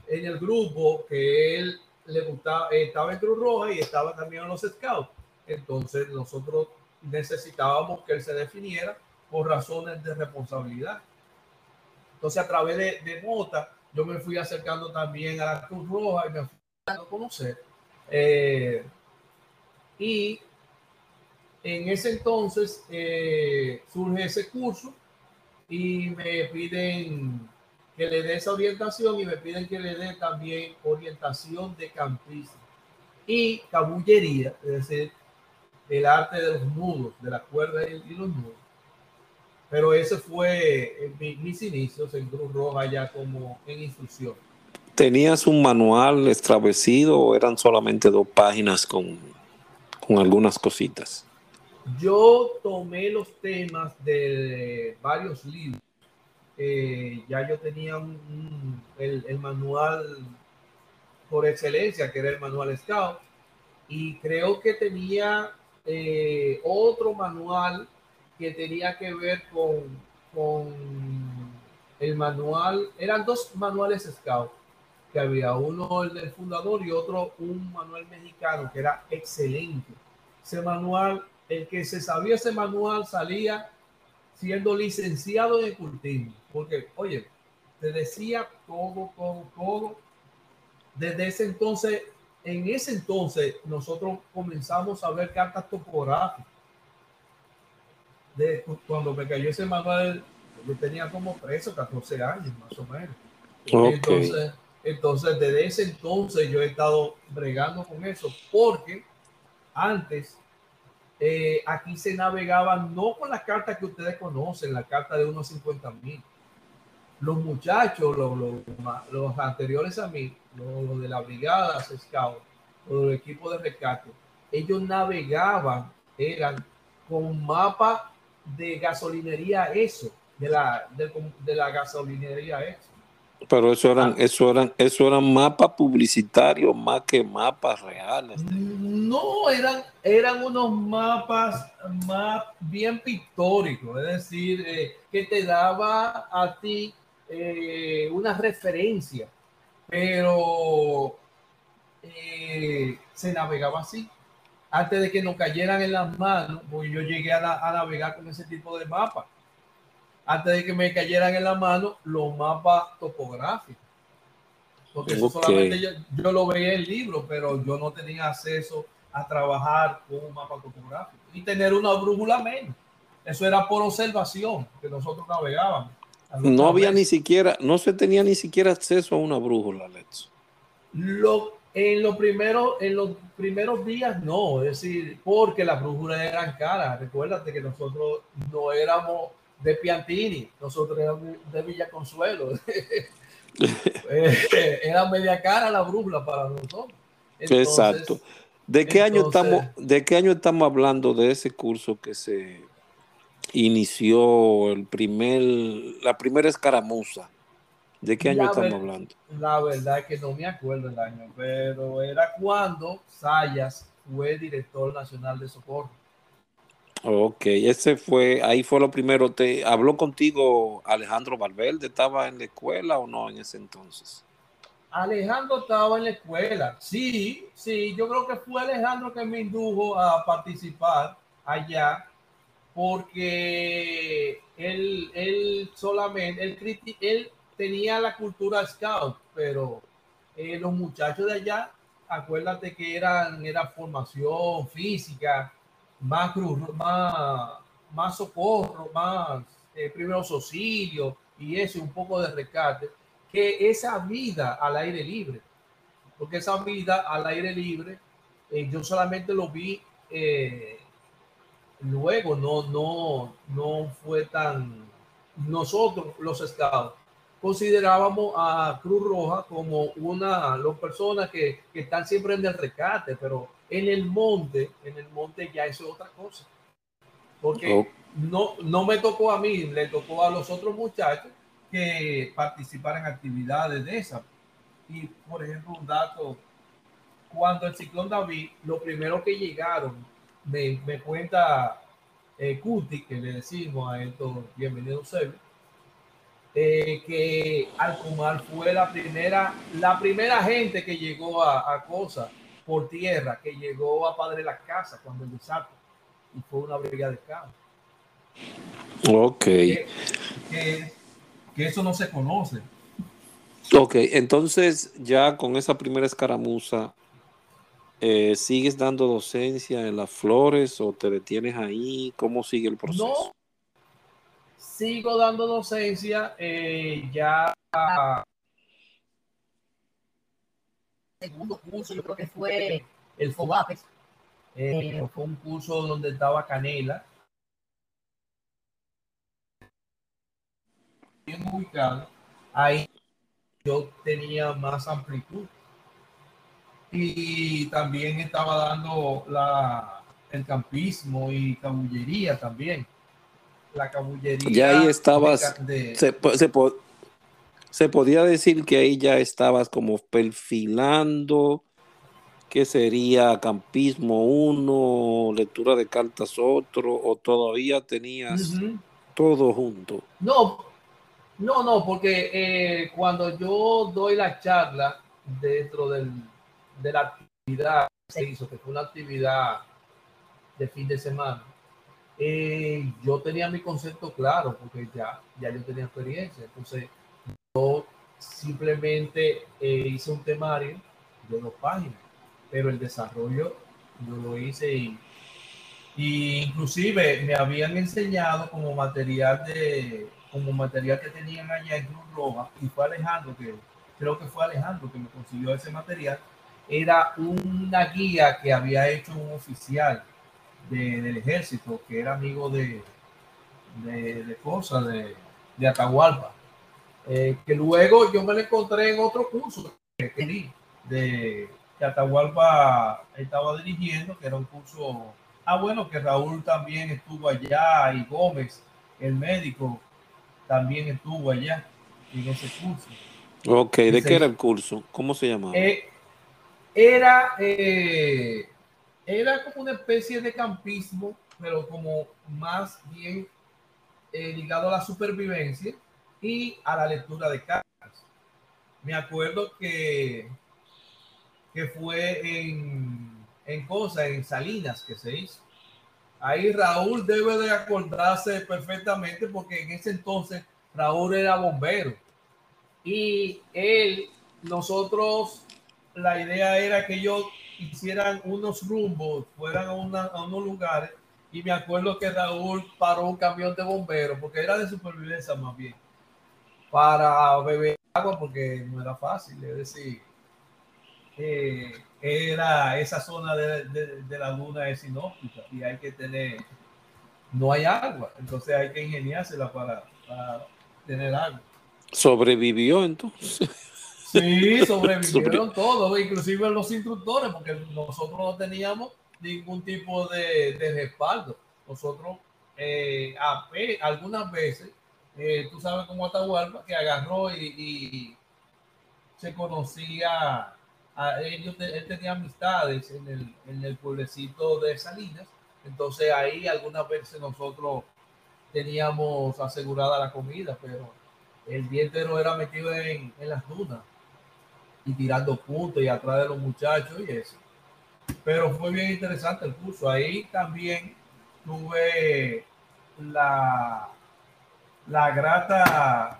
en el grupo que él le gustaba, estaba en Cruz Roja y estaba también en los Scouts. Entonces nosotros necesitábamos que él se definiera por razones de responsabilidad. Entonces a través de, de Mota yo me fui acercando también a la Cruz Roja y me fui a conocer. Eh, y en ese entonces eh, surge ese curso y me piden que le dé esa orientación y me piden que le dé también orientación de campista y cabullería, es decir, el arte de los nudos, de la cuerda y los nudos. Pero ese fue mis inicios en Cruz Roja ya como en instrucción. ¿Tenías un manual establecido o eran solamente dos páginas con, con algunas cositas? Yo tomé los temas de varios libros eh, ya yo tenía el, manual por excelencia, que era el manual Scout, y creo que tenía eh, otro manual que tenía que ver con, con el manual, eran dos manuales Scout, que había uno el del fundador y otro un manual mexicano que era excelente. Ese manual, el que se sabía ese manual salía siendo licenciado en cultivo. Porque, oye, te decía todo, todo, todo. Desde ese entonces, en ese entonces, nosotros comenzamos a ver cartas topográficas. De, cuando me cayó ese manual, yo tenía como 13 o 14 años, más o menos. Entonces, entonces, desde ese entonces yo he estado bregando con eso, porque antes eh, aquí se navegaban no con las cartas que ustedes conocen, la carta de unos 50 mil. Los muchachos, los, los, anteriores a mí, los, de la brigada Scout, los del equipo de rescate, ellos navegaban, eran con mapa de gasolinería eso, de la, de la gasolinería eso. Pero eso eran, ah. eso eran, eso eran mapas publicitarios más que mapas reales. No, eran, eran unos mapas más bien pictóricos, es decir, eh, que te daba a ti eh, una referencia, pero eh, se navegaba así. Antes de que nos cayeran en las manos, pues yo llegué a, a navegar con ese tipo de mapas antes de que me cayeran en la mano los mapas topográficos. Porque eso solamente yo, yo, lo veía en el libro, pero yo no tenía acceso a trabajar con un mapa topográfico y tener una brújula menos. Eso era por observación que nosotros navegábamos. No había ni siquiera, no se tenía ni siquiera acceso a una brújula, Lex. Lo, en, los primeros, en los primeros días no, es decir, porque las brújulas eran caras. Recuérdate que nosotros no éramos de Piantini, nosotros éramos de Villa Consuelo. Eh, era media cara la brújula para nosotros. Exacto. ¿De qué año estamos, de qué año estamos hablando de ese curso que se inició el primer, la primera escaramuza? ¿De qué año estamos hablando? La verdad es que no me acuerdo el año, pero era cuando Sayas fue director nacional de socorro. Ok, ese fue, ahí fue lo primero. ¿Te habló contigo Alejandro Valverde? ¿Estaba en la escuela o no en ese entonces? Alejandro estaba en la escuela. Sí, sí, yo creo que fue Alejandro que me indujo a participar allá porque él, él solamente, él, tenía la cultura scout, pero eh, los muchachos de allá, acuérdate que eran, era formación física, más, más, más socorro, más eh, primeros auxilios y eso, un poco de rescate, que esa vida al aire libre. Porque esa vida al aire libre, eh, yo solamente lo vi eh, luego, no, no, no fue tan... Nosotros, los scouts, considerábamos a Cruz Roja como una, las personas que, que están siempre en el rescate, pero en el monte, en el monte ya eso es otra cosa. Porque no, no me tocó a mí, le tocó a los otros muchachos que participaran en actividades de esas. Y, por ejemplo, un dato, cuando el ciclón David, lo primero que llegaron, me, me cuenta eh, Cuti, que le decimos a estos bienvenidos eh, que Alcomar fue la primera, la primera gente que llegó a, a Cosa por tierra que llegó a Padre la Casa cuando el desastre y fue una brigada de campo. Ok. Que, que, eso no se conoce. Ok, entonces ya con esa primera escaramuza, eh, ¿sigues dando docencia en las flores o te detienes ahí? ¿Cómo sigue el proceso? Sigo dando docencia eh, ya segundo curso, yo creo que fue el FOBAPES. Eh, fue un curso donde estaba Canela. Bien ubicado. Ahí yo tenía más amplitud. Y también estaba dando la, el campismo y cabullería también. La cabullería. Ya ahí estabas. se, se, se podía decir que ahí ya estabas como perfilando que sería campismo uno, lectura de cartas otro, o todavía tenías todo junto. No, no, no, porque eh, cuando yo doy la charla dentro del, de la actividad que se hizo, que fue una actividad de fin de semana, eh, yo tenía mi concepto claro, porque ya, ya yo tenía experiencia. Entonces, yo simplemente eh, hice un temario de dos páginas, pero el desarrollo yo lo hice y, inclusive me habían enseñado como material de como material que tenían allá en Cruz Roja y fue Alejandro que creo que fue Alejandro que me consiguió ese material era una guía que había hecho un oficial del ejército que era amigo de de, de cosas de, de Atahualpa eh, que luego yo me lo encontré en otro curso de, de que Atahualpa estaba dirigiendo, que era un curso, ah bueno, que Raúl también estuvo allá y Gómez, el médico, también estuvo allá en ese curso. Ok, ¿de qué era el curso? ¿Cómo se llamaba? Eh, era, eh, era como una especie de campismo, pero como más bien ligado a la supervivencia y a la lectura de cartas. Me acuerdo que, que fue en, en Cosa, en Salinas, que se hizo. Ahí Raúl debe de acordarse perfectamente porque en ese entonces Raúl era bombero. Y él, nosotros, la idea era que ellos hicieran unos rumbos, fueran a, a unos lugares. Y me acuerdo que Raúl paró un camión de bomberos porque era de supervivencia más bien para beber agua porque no era fácil, es decir, eh, era esa zona de, de, la luna es inhóspita y hay que tener, no hay agua, entonces hay que ingeniársela para, para tener agua. Sobrevivió entonces. Sí, sobrevivieron todos, inclusive los instructores, porque nosotros no teníamos ningún tipo de, respaldo. Nosotros, eh, algunas veces, eh, tú sabes cómo Atahualpa, que agarró y, se conocía, a ellos, él tenía amistades en el, en el pueblecito de Salinas, entonces ahí algunas veces nosotros teníamos asegurada la comida, pero el día entero era metido en, en las dunas y tirando puntos y atrás de los muchachos y eso. Pero fue bien interesante el curso. Ahí también tuve la, la grata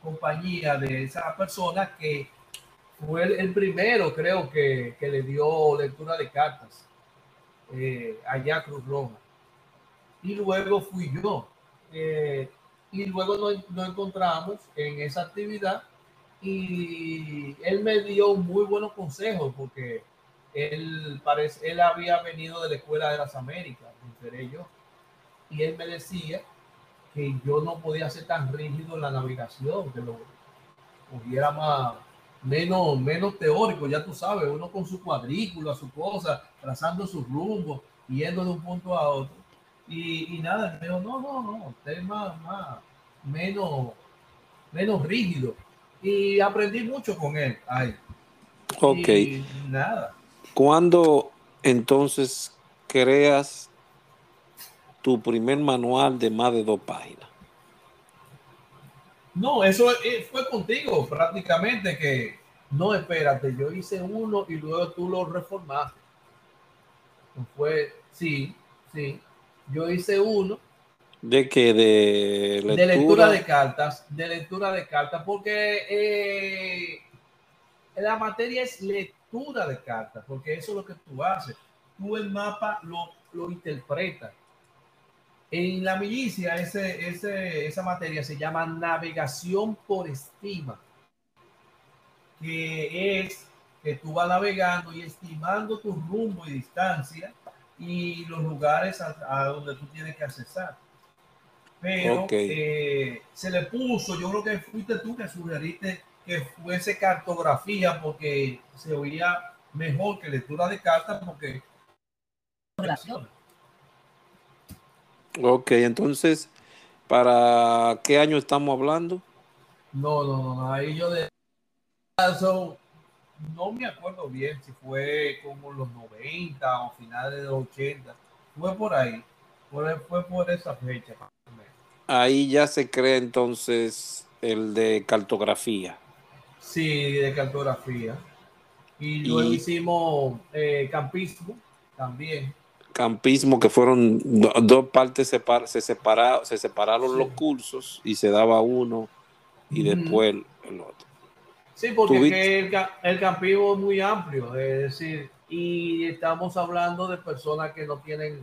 compañía de esa persona que fue el, primero, creo que, que, le dio lectura de cartas eh, allá Cruz Roja. Y luego fui yo. Eh, y luego nos, nos encontramos en esa actividad y él me dio muy buenos consejos porque él, parece, él había venido de la Escuela de las Américas, entre ellos, y él me decía que yo no podía ser tan rígido en la navegación, que lo hubiera más, menos, menos teórico, ya tú sabes, uno con su cuadrícula, su cosa, trazando su rumbo, yendo de un punto a otro. Y, y nada, me dijo, no, no, no, usted es más, más, menos, menos rígido y aprendí mucho con él. Ay. Ok. nada. ¿Cuándo entonces creas tu primer manual de más de dos páginas? No, eso eh, fue contigo prácticamente que no, espérate, yo hice uno y luego tú lo reformaste. Fue, sí, sí, yo hice uno ¿De qué? De lectura? de lectura de cartas. De lectura de cartas, porque eh, la materia es lectura de cartas, porque eso es lo que tú haces. Tú el mapa lo, lo interpretas. En la milicia, ese, ese, esa materia se llama navegación por estima, que es que tú vas navegando y estimando tu rumbo y distancia y los lugares a donde tú tienes que accesar pero eh, se le puso, yo creo que fuiste tú que sugeriste que fuese cartografía porque se oía mejor que lectura de cartas porque relación. Ok, entonces, ¿para qué año estamos hablando? No, no, no, ahí yo de no me acuerdo bien si fue como los 90 o finales de los 80, fue por ahí, fue, fue por esa fecha ahí ya se cree entonces el de cartografía. Sí, de cartografía. Y luego hicimos eh, campismo también. Campismo, que fueron dos partes, separ se, separaron, se separaron los cursos y se daba uno y después el otro. Sí, porque el, el campismo es muy amplio, es decir, y estamos hablando de personas que no tienen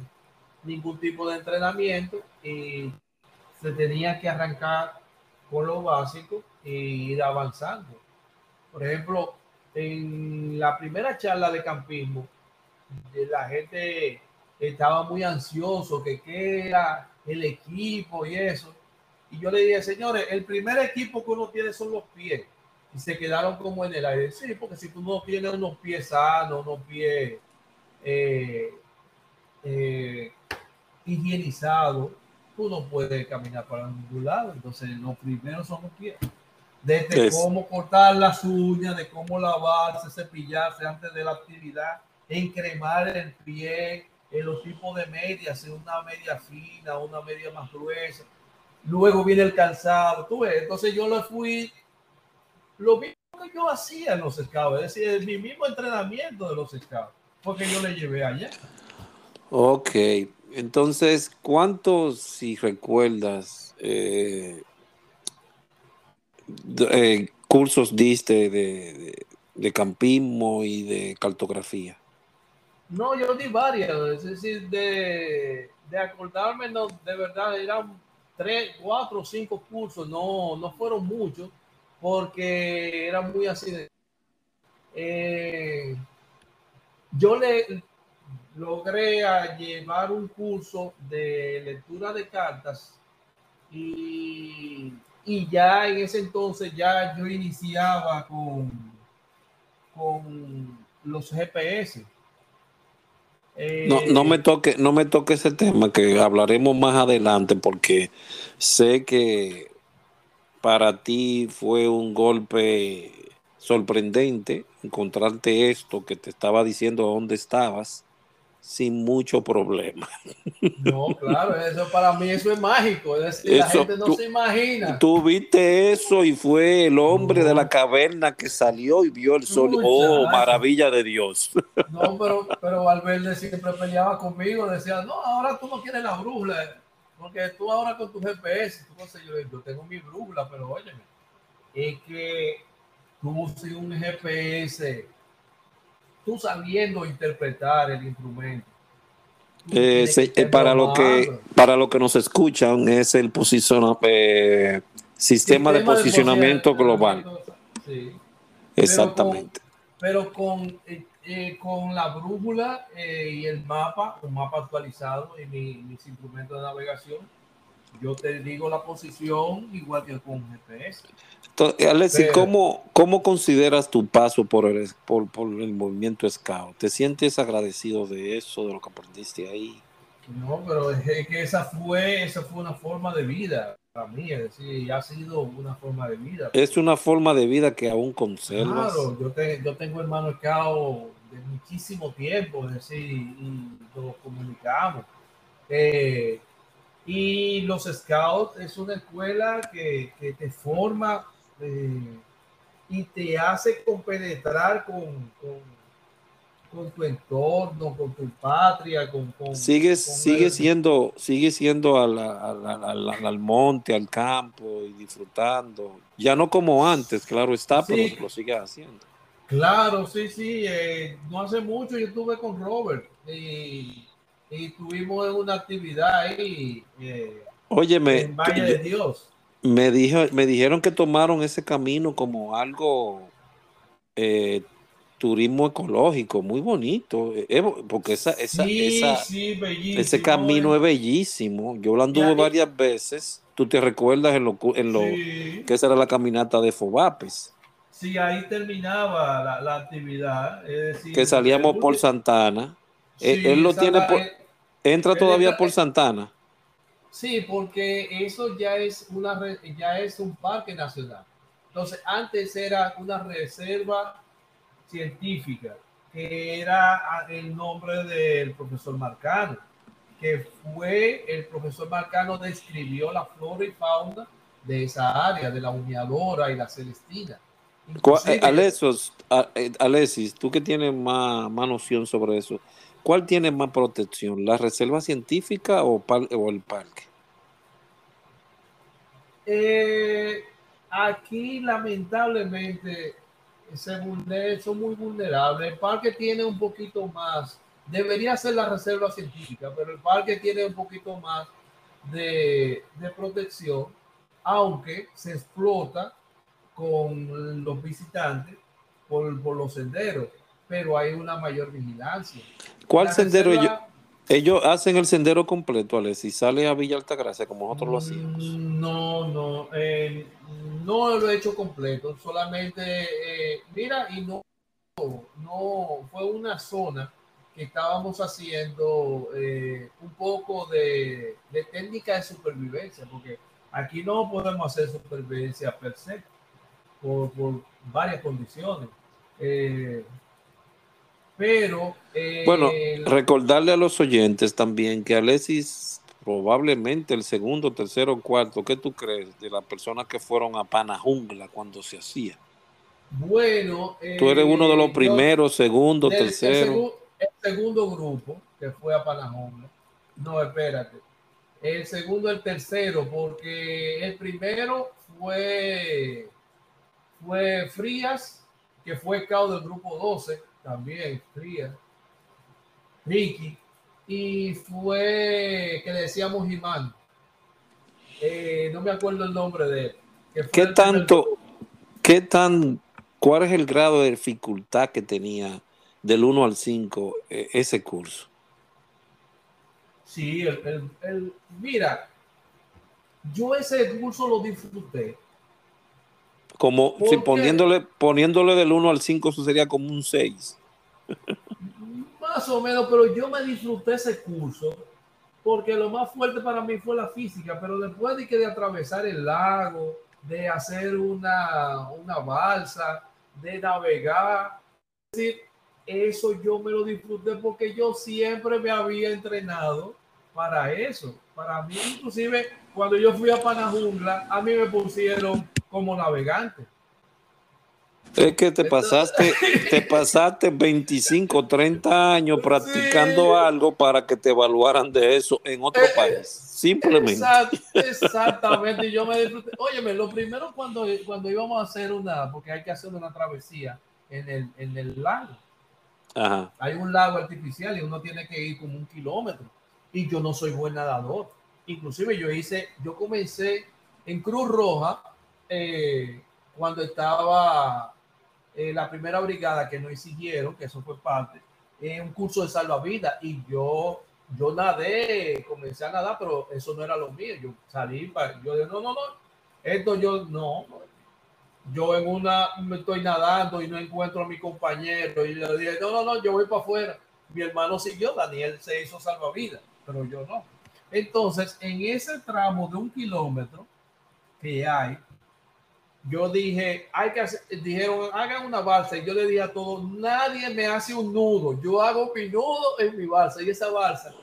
ningún tipo de entrenamiento y se tenía que arrancar con lo básico e ir avanzando. Por ejemplo, en la primera charla de campismo, la gente estaba muy ansioso, que qué era el equipo y eso. Y yo le dije, señores, el primer equipo que uno tiene son los pies. Y se quedaron como en el aire. Sí, porque si tú no tienes unos pies sanos, unos pies eh, eh, higienizados, no puede caminar para ningún lado. Entonces, lo primero son los pies. Desde cómo cortar las uñas, de cómo lavarse, cepillarse antes de la actividad, encremar el pie, en los tipos de medias, una media fina, una media más gruesa. Luego viene el calzado. Tú ves, entonces yo lo fui, lo mismo que yo hacía en los scouts, es decir, mi mismo entrenamiento de los scouts, porque yo le llevé allá. Ok, entonces, ¿cuántos, si recuerdas, eh, eh, cursos diste de, campismo y de cartografía? No, yo di varias, es decir, de, acordarme, de verdad, eran tres, cuatro o cinco cursos, no, no fueron muchos, porque eran muy así. Eh, yo le, logré llevar un curso de lectura de cartas y, y ya en ese entonces ya yo iniciaba con, con los GPS. no, no me toque, no me toque ese tema que hablaremos más adelante porque sé que para ti fue un golpe sorprendente encontrarte esto que te estaba diciendo dónde estabas sin mucho problema. No, claro, eso para mí eso es mágico, es decir, la gente no se imagina. Tú viste eso y fue el hombre de la caverna que salió y vio el sol. oh, maravilla de Dios. No, pero, pero Valverde siempre peleaba conmigo, decía, no, ahora tú no quieres la brújula, porque tú ahora con tu GPS, tú no sé, yo, yo tengo mi brújula, pero óyeme, es que tú sin un GPS tú sabiendo interpretar el instrumento. Eh, eh, para lo que para lo que nos escuchan es el eh, sistema, de posicionamiento global. Exactamente. Pero con, con, la brújula y el mapa, un mapa actualizado y mis instrumentos de navegación, yo te digo la posición igual que con GPS. Alexi, ¿cómo, ¿cómo, consideras tu paso por el, por, el movimiento Scout? ¿Te sientes agradecido de eso, de lo que aprendiste ahí? No, pero es que esa fue, esa fue una forma de vida para mí, es decir, ha sido una forma de vida. Es una forma de vida que aún conservas. Claro, yo, te, yo tengo hermano Scout de muchísimo tiempo, es decir, y nos comunicamos. Eh, y los Scouts es una escuela que, que te forma eh, y te hace compenetrar con, con, tu entorno, con tu patria, con... sigue, sigue, siendo, sigue siendo al, al, al, monte, al campo y disfrutando. Ya no como antes, claro está, pero lo sigue haciendo. Claro, sí, sí. Eh, no hace mucho yo estuve con Robert y, y tuvimos una actividad ahí. Eh, Óyeme, en Valle de Dios. Me, dijo, me dijeron que tomaron ese camino como algo eh, turismo ecológico, muy bonito, eh, porque esa, esa, ese camino es bellísimo. Yo lo anduve varias veces. Tú te recuerdas en lo, en lo que esa era la caminata de Fobapes. Sí, ahí terminaba la, actividad. que salíamos por Santana. Eh, él, lo tiene entra todavía por Santana. Sí, porque eso ya es una ya es un parque nacional. Entonces, antes era una reserva científica, que era el nombre del profesor Marcano, que fue el profesor Marcano describió la flora y fauna de esa área, de la humeadora y la celestina. Eh, eh, Alexis, tú que tienes más, más noción sobre eso, ¿Cuál tiene más protección, la reserva científica o, el parque? Eh, aquí lamentablemente se son muy vulnerables. El parque tiene un poquito más, debería ser la reserva científica, pero el parque tiene un poquito más de, protección, aunque se explota con los visitantes por los senderos, pero hay una mayor vigilancia. ¿Cuál sendero ellos? Ellos hacen el sendero completo, Alex, y sale a Villa Altagracia como nosotros lo hacíamos. Mm, no, no, eh, no lo he hecho completo, solamente, eh, mira, y no, no, fue una zona que estábamos haciendo eh, un poco de, técnica de supervivencia, porque aquí no podemos hacer supervivencia per se, por, por varias condiciones. Pero. Eh, bueno, recordarle a los oyentes también que Alexis, probablemente el segundo, tercero, cuarto, ¿qué tú crees de las personas que fueron a Panajungla cuando se hacía? Bueno. tú eres uno de los eh, primeros, segundo, tercero. El, segundo grupo que fue a Panajungla. No, espérate. El segundo, el tercero, porque el primero fue, fue Frías, que fue cao del grupo 12 también, Fría, Ricky, y fue que le decíamos Jimán. Eh, no me acuerdo el nombre de él. ¿Qué tanto, qué tan, cuál es el grado de dificultad que tenía del 1 al 5 eh, ese curso? Sí, el, mira, yo ese curso lo disfruté. Como si poniéndole, poniéndole del 1 al 5, eso sería como un 6. Más o menos, pero yo me disfruté ese curso porque lo más fuerte para mí fue la física, pero después de que de atravesar el lago, de hacer una, una balsa, de navegar, es decir, eso yo me lo disfruté porque yo siempre me había entrenado para eso. Para mí, inclusive, cuando yo fui a Panajungla, a mí me pusieron como navegante. Es que te pasaste, te pasaste 25, 30 años practicando algo para que te evaluaran de eso en otro eh, país. Simplemente. exactamente. Y yo me disfruté. Óyeme, lo primero cuando, cuando íbamos a hacer una, porque hay que hacer una travesía en el, en el lago. Hay un lago artificial y uno tiene que ir como un kilómetro. Y yo no soy buen nadador. Inclusive yo hice, yo comencé en Cruz Roja eh, cuando estaba eh, la primera brigada que nos siguieron, que eso fue parte, en un curso de salvavidas y yo, yo nadé, comencé a nadar, pero eso no era lo mío. Yo salí, para, yo dije, no, no, no, esto yo no, yo en una me estoy nadando y no encuentro a mi compañero y le dije, no, no, no, yo voy para afuera. Mi hermano siguió, Daniel se hizo salvavidas, pero yo no. Entonces, en ese tramo de un kilómetro que hay, yo dije, hay que dijeron, hagan una balsa. Y yo le dije a todos, nadie me hace un nudo. Yo hago mi nudo en mi balsa. Y esa balsa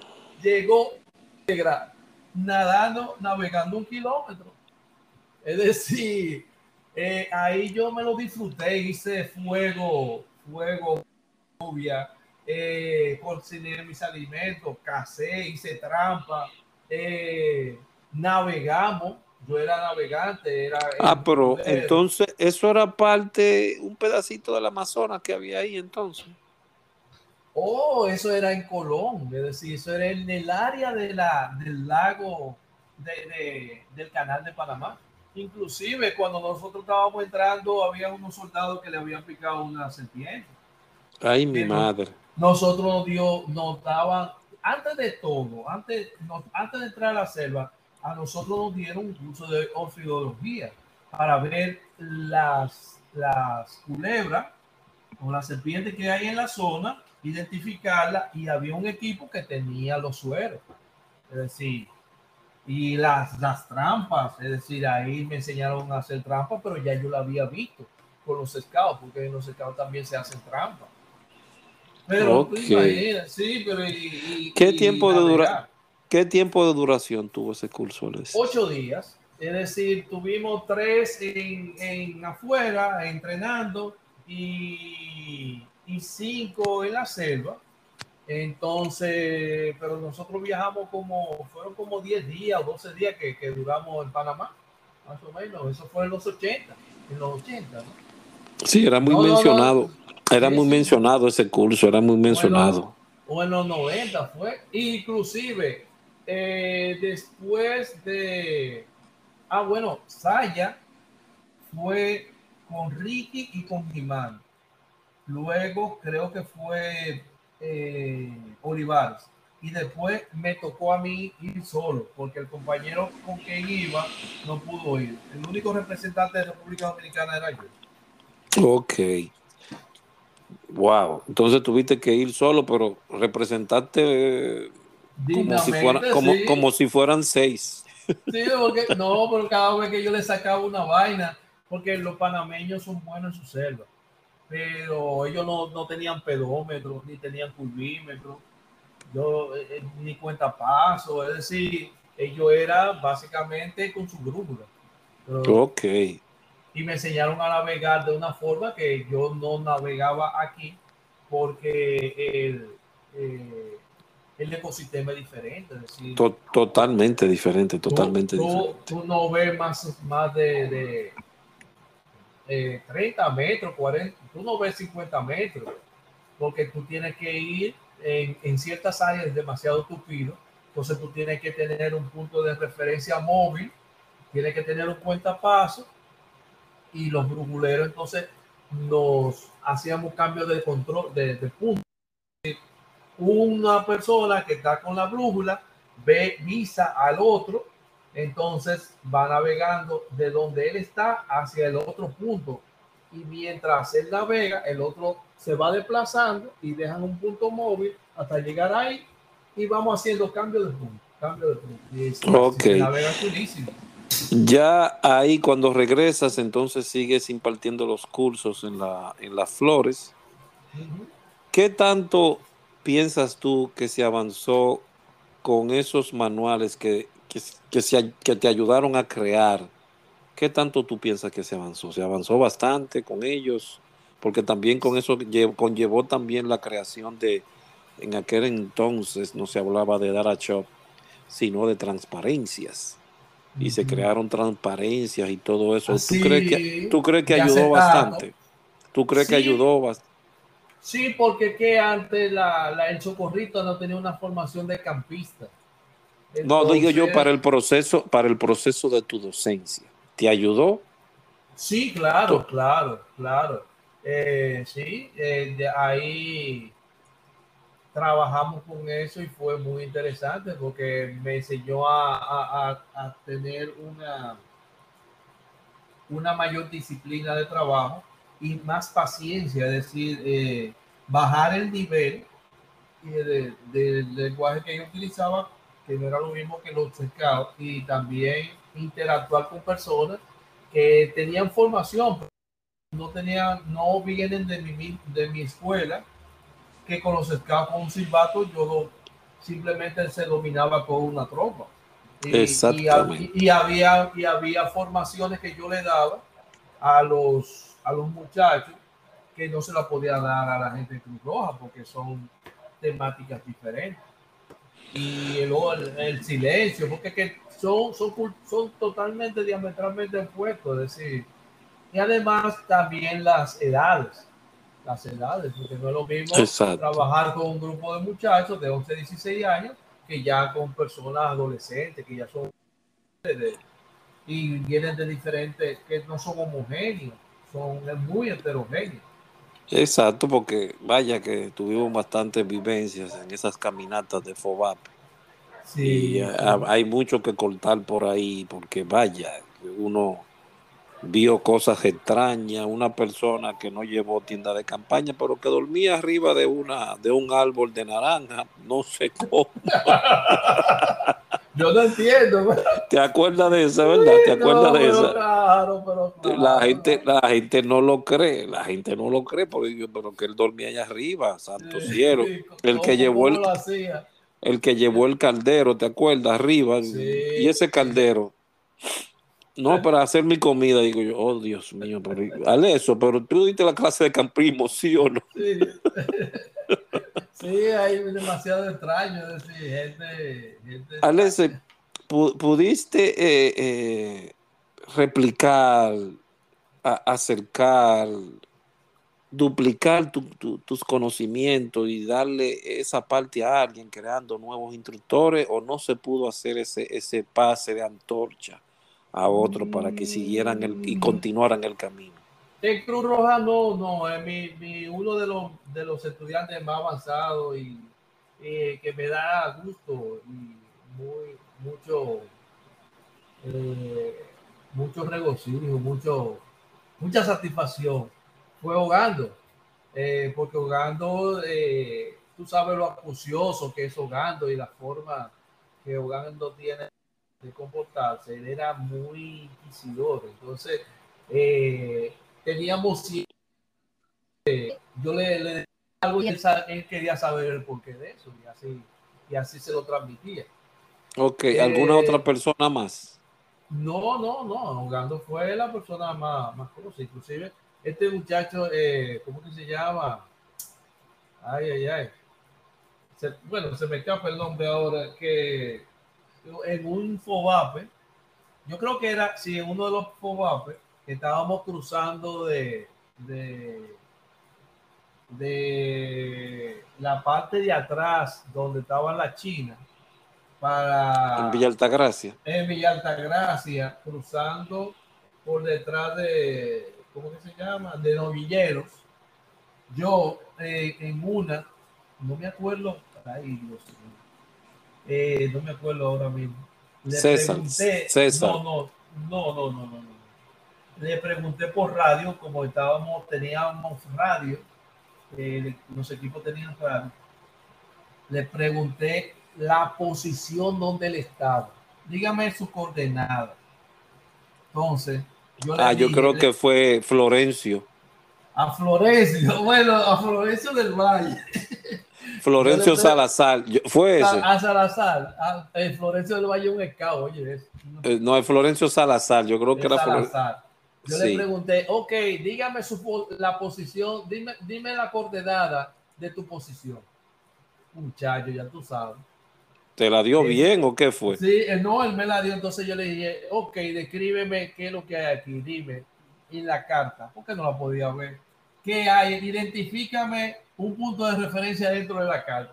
llegó nadando, navegando un kilómetro. Es decir, eh, ahí yo me lo disfruté, hice fuego, fuego, lluvia, eh, mis alimentos, casé, hice trampa, eh, navegamos yo era navegante, era... Ah, pero entonces eso era parte, un pedacito del Amazonas que había ahí entonces. Oh, eso era en Colón, es decir, eso era en el área de la, del lago de, del canal de Panamá. Inclusive cuando nosotros estábamos entrando, había unos soldados que le habían picado una serpiente. Ay, mi madre. Nosotros nos dio, nos daban, antes de todo, antes, antes de entrar a la selva, a nosotros nos dieron un curso de orfidología para ver las, las culebras o las serpientes que hay en la zona, identificarla y había un equipo que tenía los sueros, es decir, y las, las trampas, es decir, ahí me enseñaron a hacer trampas, pero ya yo la había visto con los scouts, porque en los scouts también se hacen trampas. Pero sí, pero ¿Qué tiempo de durar? ¿Qué tiempo de duración tuvo ese curso? Ocho días. Es decir, tuvimos tres en, afuera entrenando y, cinco en la selva. Entonces, pero nosotros viajamos como, fueron como 10 días o 12 días que, duramos en Panamá, más o menos. Eso fue en los 80, en los 80, ¿no? Sí, era muy mencionado. era muy mencionado ese curso, era muy mencionado. O en los 90 fue. Inclusive, eh, después de. Ah, bueno, Saya fue con Ricky y con Jimán. Luego creo que fue eh, Olivares. Y después me tocó a mí ir solo, porque el compañero con quien iba no pudo ir. El único representante de República Dominicana era yo. Ok. Wow. Entonces tuviste que ir solo, pero representante como si, como, como si fueran seis. Sí, porque no, pero cada vez que yo le sacaba una vaina, porque los panameños son buenos en su selva, pero ellos no, no tenían pedómetro, ni tenían curvímetro, yo, eh, eh, ni cuenta paso, es decir, ellos eran básicamente con su brújula. ok. Y me enseñaron a navegar de una forma que yo no navegaba aquí, porque el, eh, el ecosistema es diferente. totalmente diferente, totalmente tú, diferente. Tú, no ves más, más de, de 30 metros, 40, tú no ves 50 metros, porque tú tienes que ir en, en ciertas áreas demasiado tupido, entonces tú tienes que tener un punto de referencia móvil, tienes que tener un cuentapaso y los bruguleros entonces nos hacíamos cambios de control de, de punto una persona que está con la brújula ve visa al otro Entonces va navegando de donde él está hacia el otro punto. Y mientras él navega, el otro se va desplazando y dejan un punto móvil hasta llegar ahí y vamos haciendo cambio de punto, cambio de punto. Y se, Ok. navega chulísimo. Ya ahí cuando regresas, entonces sigues impartiendo los cursos en, la, en las flores. ¿Qué tanto piensas tú que se avanzó con esos manuales que, que, que se- que te ayudaron a crear? ¿Qué tanto tú piensas que se avanzó? ¿Se avanzó bastante con ellos? Porque también con eso lle- conllevó también la creación de, en aquel entonces no se hablaba de data shop, sino de transparencias. Y se crearon transparencias y todo eso. Así, ¿Tú crees que, tú crees que ayudó bastante? ¿Tú crees que ayudó bastante? Sí, porque que antes la, la- el Socorrito no tenía una formación de campista. No, digo yo para el proceso, para el proceso de tu docencia. ¿Te ayudó? Sí, claro, Tú- claro, claro. Eh, sí, eh, de ahí trabajamos con eso y fue muy interesante porque me enseñó a, a- a- a tener una, una mayor disciplina de trabajo y más paciencia, es decir, eh, bajar el nivel y de- del lenguaje que yo utilizaba, que no era lo mismo que los cercados, y también interactuar con personas que tenían formación, no tenían, no vienen de mi, de mi escuela, que con los scouts con un silbato yo simplemente se dominaba con una tropa. Y, y, Exactamente. y había, y había formaciones que yo le daba a los, a los muchachos que no se la podía dar a la gente de Cruz Roja porque son temáticas diferentes. Y el, el, silencio, porque que son, son, son totalmente diametralmente opuestos, es decir, y además también las edades, las edades, porque no es lo mismo Exacto. trabajar con un grupo de muchachos de 11, 16 años que ya con personas adolescentes, que ya son de- y vienen de diferentes, que no son homogéneos, son muy heterogéneos. Exacto, porque vaya que tuvimos bastantes vivencias en esas caminatas de FOBAP. Sí, y ah, hay mucho que cortar por ahí, porque vaya, uno vio cosas extrañas, una persona que no llevó tienda de campaña, pero que dormía arriba de una de un árbol de naranja, no sé cómo. Yo no entiendo. ¿Te acuerdas de esa, verdad? ¿Te No, acuerdas de esa? Claro, pero claro. La gente, la gente no lo cree, la gente no lo cree, porque yo, pero que él dormía allá arriba, santo Sí, cielo. sí, El que ¿cómo- llevó el, el que llevó el caldero, ¿te acuerdas? Arriba. Sí. Y ese caldero. No, para hacer mi comida, digo yo, oh Dios mío, pero dale eso, pero tú diste la clase de campismo, ¿sí o no? Sí. sí, hay demasiado extraño, es decir, gente, gente pu- ¿pudiste eh, eh, replicar, a- acercar, duplicar tu- tu- tus conocimientos y darle esa parte a alguien creando nuevos instructores o no se pudo hacer ese, ese pase de antorcha a otro para que siguieran el, y continuaran el camino? En Cruz Roja no, no, es mi, mi- uno de los, de los estudiantes más avanzados y, y que me da gusto y muy, mucho, eh, mucho regocijo, mucho, mucha satisfacción. Fue Hogando, eh, porque Hogando, eh, tú sabes lo acucioso que es Hogando y la forma que Hogando tiene de comportarse, él era muy inquisidor, entonces eh, teníamos siempre- yo le, le decía algo y él, quería saber el porqué de eso y así, y así se lo transmitía. Ok, ¿alguna Eh, otra persona más? No, no, no, Hogando fue la persona más, más conocida, inclusive este muchacho, eh, ¿cómo que se llama? Ay, ay, ay. Se- bueno, se me escapa el nombre ahora, que en un FOBAPE, yo creo que era, sí, en uno de los FOBAPE, que estábamos cruzando de, de, de la parte de atrás donde estaba la China para En Villa Altagracia. en Villa Altagracia, cruzando por detrás de, ¿cómo que se llama? De novilleros. Yo eh, en una, no me acuerdo, ay Dios mío, Eh, no me acuerdo ahora mismo, Le César, pregunté, César. No, no, no, no, no, no. Le pregunté por radio, como estábamos, teníamos radio, eh, los equipos tenían radio. Le pregunté la posición donde él estaba. Dígame su coordenada. Entonces, yo Ah, yo dije, creo le- que fue Florencio. a Florencio, bueno, a Florencio del Valle. Florencio Salazar. ¿Fue ese? A, Salazar, a, eh, Florencio del Valle un escao, oye, es, Eh, No, es Florencio Salazar. Yo creo que era. Salazar. Yo Sí. le pregunté, ok, dígame su, la posición, dime, dime la coordenada de tu posición. Muchacho, ya tú sabes. ¿Te la dio Sí. bien o qué fue? Sí, eh, no, él me la dio, entonces yo le dije, ok, descríbeme qué es lo que hay aquí, dime, en la carta, porque no la podía ver. ¿Qué hay? Identifícame un punto de referencia dentro de la carta.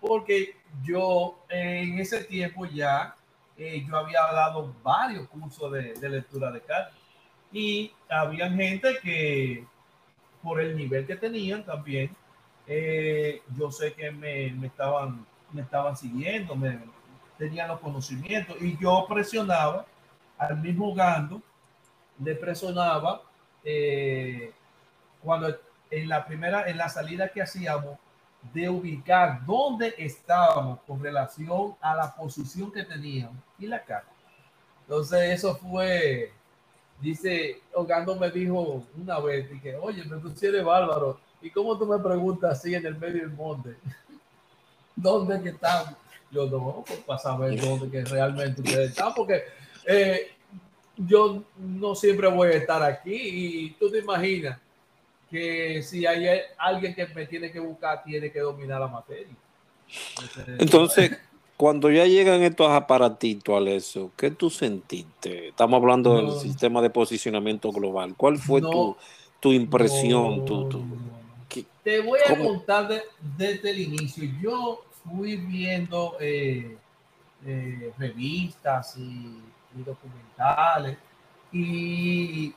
Porque yo en ese tiempo ya, eh, yo había dado varios cursos de, de lectura de cartas. Y había gente que, por el nivel que tenían también, eh, yo sé que me, me estaban, me estaban siguiendo, me, tenían los conocimientos y yo presionaba al mismo Gando, le presionaba eh, cuando en la primera, en la salida que hacíamos, de ubicar dónde estábamos con relación a la posición que teníamos y la cara. Entonces eso fue, dice, Ogando me dijo una vez, dije, oye, me tú bárbaro, ¿y cómo tú me preguntas así en el medio del monte? ¿Dónde que estamos? Yo no, pues para saber dónde que realmente ustedes están, porque eh, yo no siempre voy a estar aquí y tú te imaginas que si hay alguien que me tiene que buscar, tiene que dominar la materia. Entonces, cuando ya llegan estos aparatitos, Alessio, ¿qué tú sentiste? Estamos hablando del sistema de posicionamiento global. ¿Cuál fue No. tu, tu impresión? No, tu- tu- no, no. ¿Qué- Te voy a ¿Cómo? contar de- desde el inicio. Yo fui viendo eh, eh, revistas y, y documentales y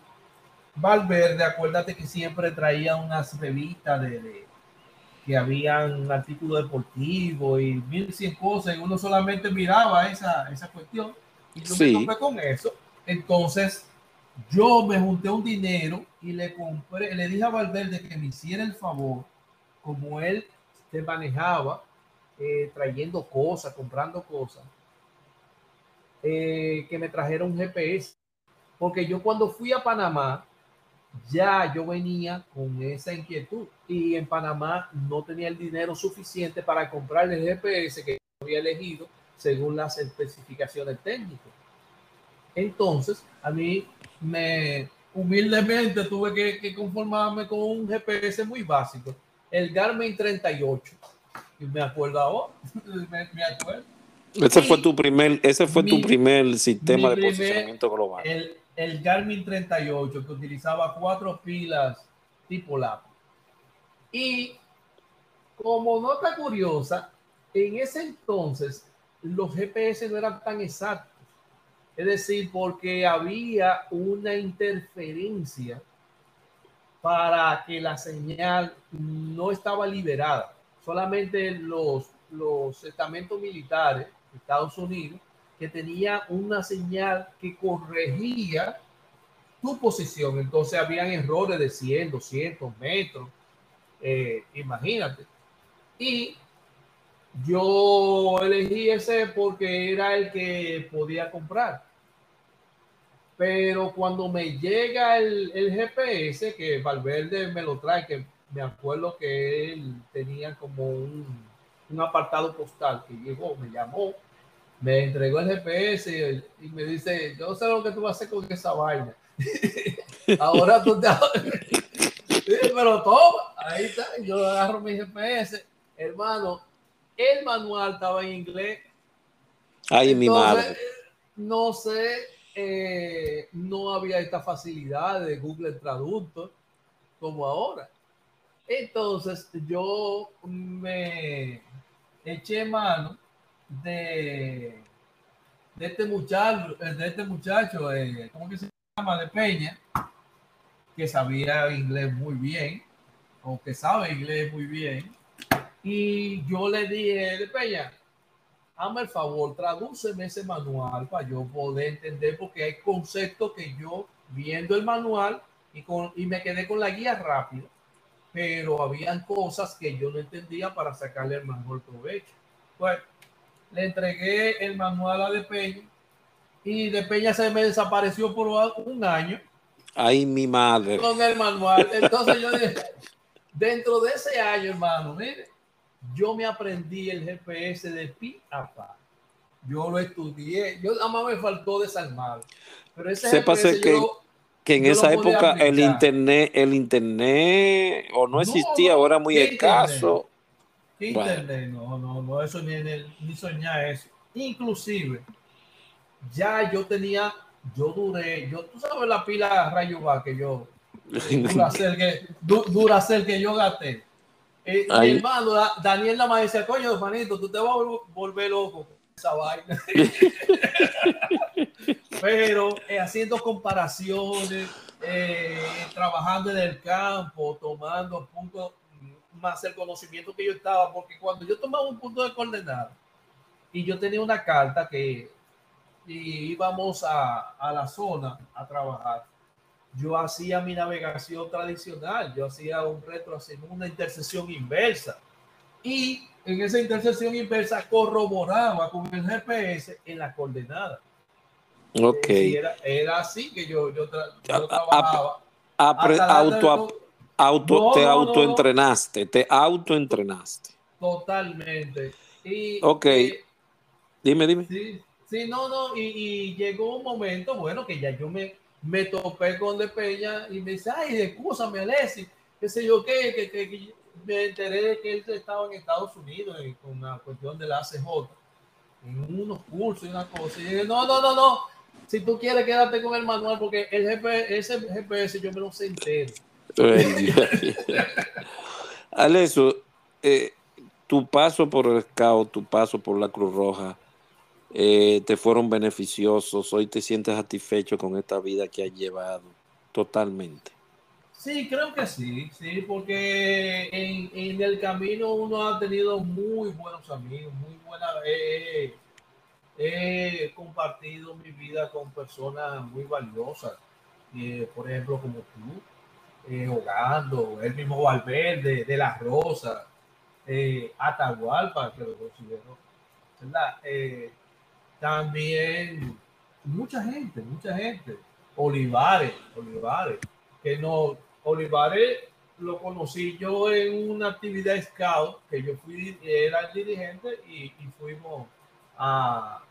Valverde, acuérdate que siempre traía unas revistas de, de- que habían artículos deportivos y mil cien cosas y uno solamente miraba esa, esa cuestión y yo Sí. me topé con eso. Entonces, yo me junté un dinero y le compré, le dije a Valverde que me hiciera el favor, como él se manejaba, eh, trayendo cosas, comprando cosas, eh, que me trajera un GPS. Porque yo cuando fui a Panamá, ya yo venía con esa inquietud y en Panamá no tenía el dinero suficiente para comprar el GPS que había elegido según las especificaciones técnicas. Entonces, a mí me humildemente tuve que, que conformarme con un GPS muy básico, el Garmin 38. Y me acuerdo ahora, me, me acuerdo. Ese fue Y tu primer, ese fue tu mi- primer sistema de primer- posicionamiento global. El, el Garmin 38 que utilizaba cuatro pilas tipo lápiz. Y como nota curiosa, en ese entonces los GPS no eran tan exactos. Es decir, porque había una interferencia para que la señal no estaba liberada. Solamente los, los estamentos militares de Estados Unidos que tenía una señal que corregía tu posición. Entonces habían errores de 100, 200 metros. Eh, imagínate. Y yo elegí ese porque era el que podía comprar. Pero cuando me llega el, el GPS, que Valverde me lo trae, que me acuerdo que él tenía como un, un apartado postal que llegó, me llamó, me entregó el GPS y, y me dice, yo sé lo que tú vas a hacer con esa vaina. Ahora tú te... Pero toma, ahí está, yo agarro mi GPS, hermano, el manual estaba en inglés. Ay, mi Entonces, madre. No sé, eh, no había esta facilidad de Google Traductor como ahora. Entonces yo me eché mano de, de este muchacho, eh, de este muchacho, eh, ¿cómo que se llama? De Peña, que sabía inglés muy bien, o que sabe inglés muy bien. Y yo le dije, de Peña, hazme el favor, tradúceme ese manual para yo poder entender, porque hay conceptos que yo, viendo el manual, y, con, y me quedé con la guía rápida, pero habían cosas que yo no entendía para sacarle el mejor provecho. Bueno, le entregué el manual a De Peña y De Peña se me desapareció por un año. Ay, mi madre. Con el manual. Entonces yo dije, dentro de ese año, hermano, mire, yo me aprendí el GPS de pi a pa. Yo lo estudié. Yo nada más me faltó desarmar. Pero ese GPS que, que en esa época el internet, el internet o no existía, o era muy escaso. Internet? No, no, no, eso ni, ni soñar eso. Inclusive, ya yo tenía, yo duré, yo, tú sabes la pila rayo va que yo, dura ser que, dura ser que yo gasté. Eh, mi hermano Daniel la decía, coño, hermanito, tú te vas a volver loco con esa vaina. Pero eh, haciendo comparaciones, eh, trabajando en el campo, tomando puntos más el conocimiento que yo estaba, porque cuando yo tomaba un punto de coordenada y yo tenía una carta que íbamos a, a la zona a trabajar, yo hacía mi navegación tradicional, yo hacía un retro, una intersección inversa. Y en esa intersección inversa corroboraba con el GPS en la coordenada. Ok. era, era, así que yo, yo, trabajaba. auto, auto, te autoentrenaste, te autoentrenaste. Totalmente. Y, ok. dime, dime. Sí, sí no, no, y, y llegó un momento, bueno, que ya yo me me topé con De Peña y me dice, ay, excúsame, Alessi, qué sé yo qué, que, que, me enteré de que él estaba en Estados Unidos con la cuestión de la ACJ, en unos cursos y una cosa. Y dije, no, no, no, no, si tú quieres quédate con el manual, porque el GPS, ese GPS yo me lo sé entero. Alessio, eh, tu paso por el Scout, tu paso por la Cruz Roja, eh, te fueron beneficiosos, hoy te sientes satisfecho con esta vida que has llevado, totalmente. Sí, creo que sí, sí, porque en, el camino uno ha tenido muy buenos amigos, muy buena, he compartido mi vida con personas muy valiosas, eh, por ejemplo, como tú, eh, Hogando, el mismo Valverde, de la Rosa, eh, Atahualpa, que lo considero. Eh, también mucha gente, mucha gente. Olivares, Olivares, que no, Olivares lo conocí yo en una actividad scout, que yo fui, era el dirigente y, fuimos a,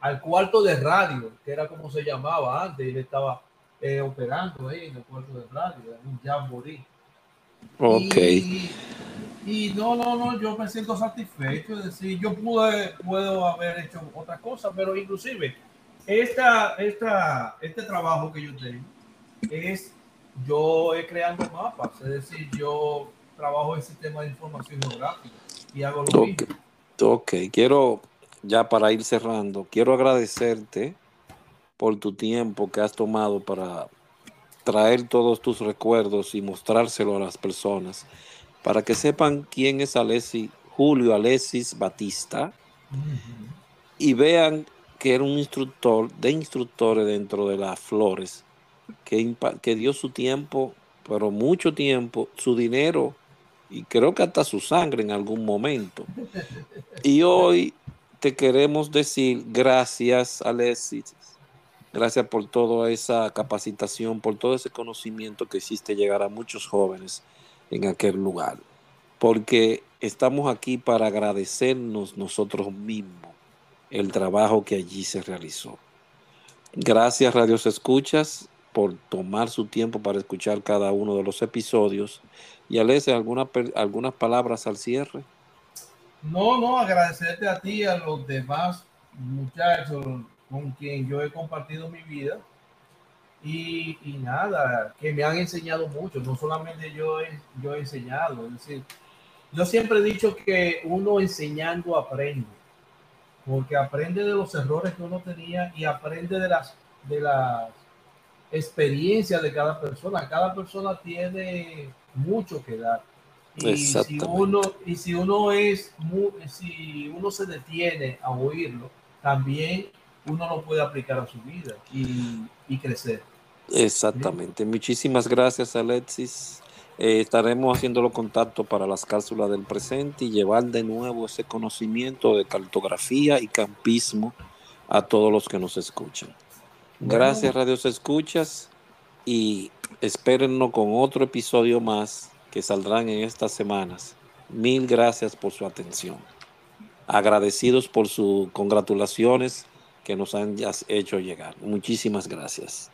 al cuarto de radio, que era como se llamaba antes, y él estaba eh, operando ahí en el cuarto de radio, en un jamboree. Ok. Y no, no, no, yo me siento satisfecho. Es decir, yo pude, puedo haber hecho otra cosa, pero inclusive esta, esta, este trabajo que yo tengo es yo he creando mapas, es decir, yo trabajo en sistema de información geográfica y hago lo mismo. Ok, quiero ya para ir cerrando, quiero agradecerte por tu tiempo que has tomado para traer todos tus recuerdos y mostrárselo a las personas para que sepan quién es Alessi, Julio Alessis Batista, y vean que era un instructor de instructores dentro de las flores, que, que dio su tiempo, pero mucho tiempo, su dinero y creo que hasta su sangre en algún momento. Y hoy te queremos decir gracias, Alessis. Gracias por toda esa capacitación, por todo ese conocimiento que hiciste llegar a muchos jóvenes en aquel lugar, porque estamos aquí para agradecernos nosotros mismos el trabajo que allí se realizó. Gracias, Radios Escuchas, por tomar su tiempo para escuchar cada uno de los episodios. Y Alessia, ¿alguna, algunas palabras al cierre? No, no, agradecerte a ti, a los demás muchachos con quien yo he compartido mi vida y, nada, que me han enseñado mucho, no solamente yo he, yo he enseñado, es decir, yo siempre he dicho que uno enseñando aprende, porque aprende de los errores que uno tenía y aprende de las, de las experiencias de cada persona. Cada persona tiene mucho que dar. Y si uno, y si uno es si uno se detiene a oírlo, también uno lo puede aplicar a su vida y, y crecer. Exactamente. Muchísimas gracias, Alexis. Eh, estaremos haciendo los contactos para las cápsulas del presente y llevar de nuevo ese conocimiento de cartografía y campismo a todos los que nos escuchan. Gracias, Radios Escuchas, y espérennos con otro episodio más que saldrán en estas semanas. Mil gracias por su atención. Agradecidos por sus congratulaciones que nos han hecho llegar. Muchísimas gracias.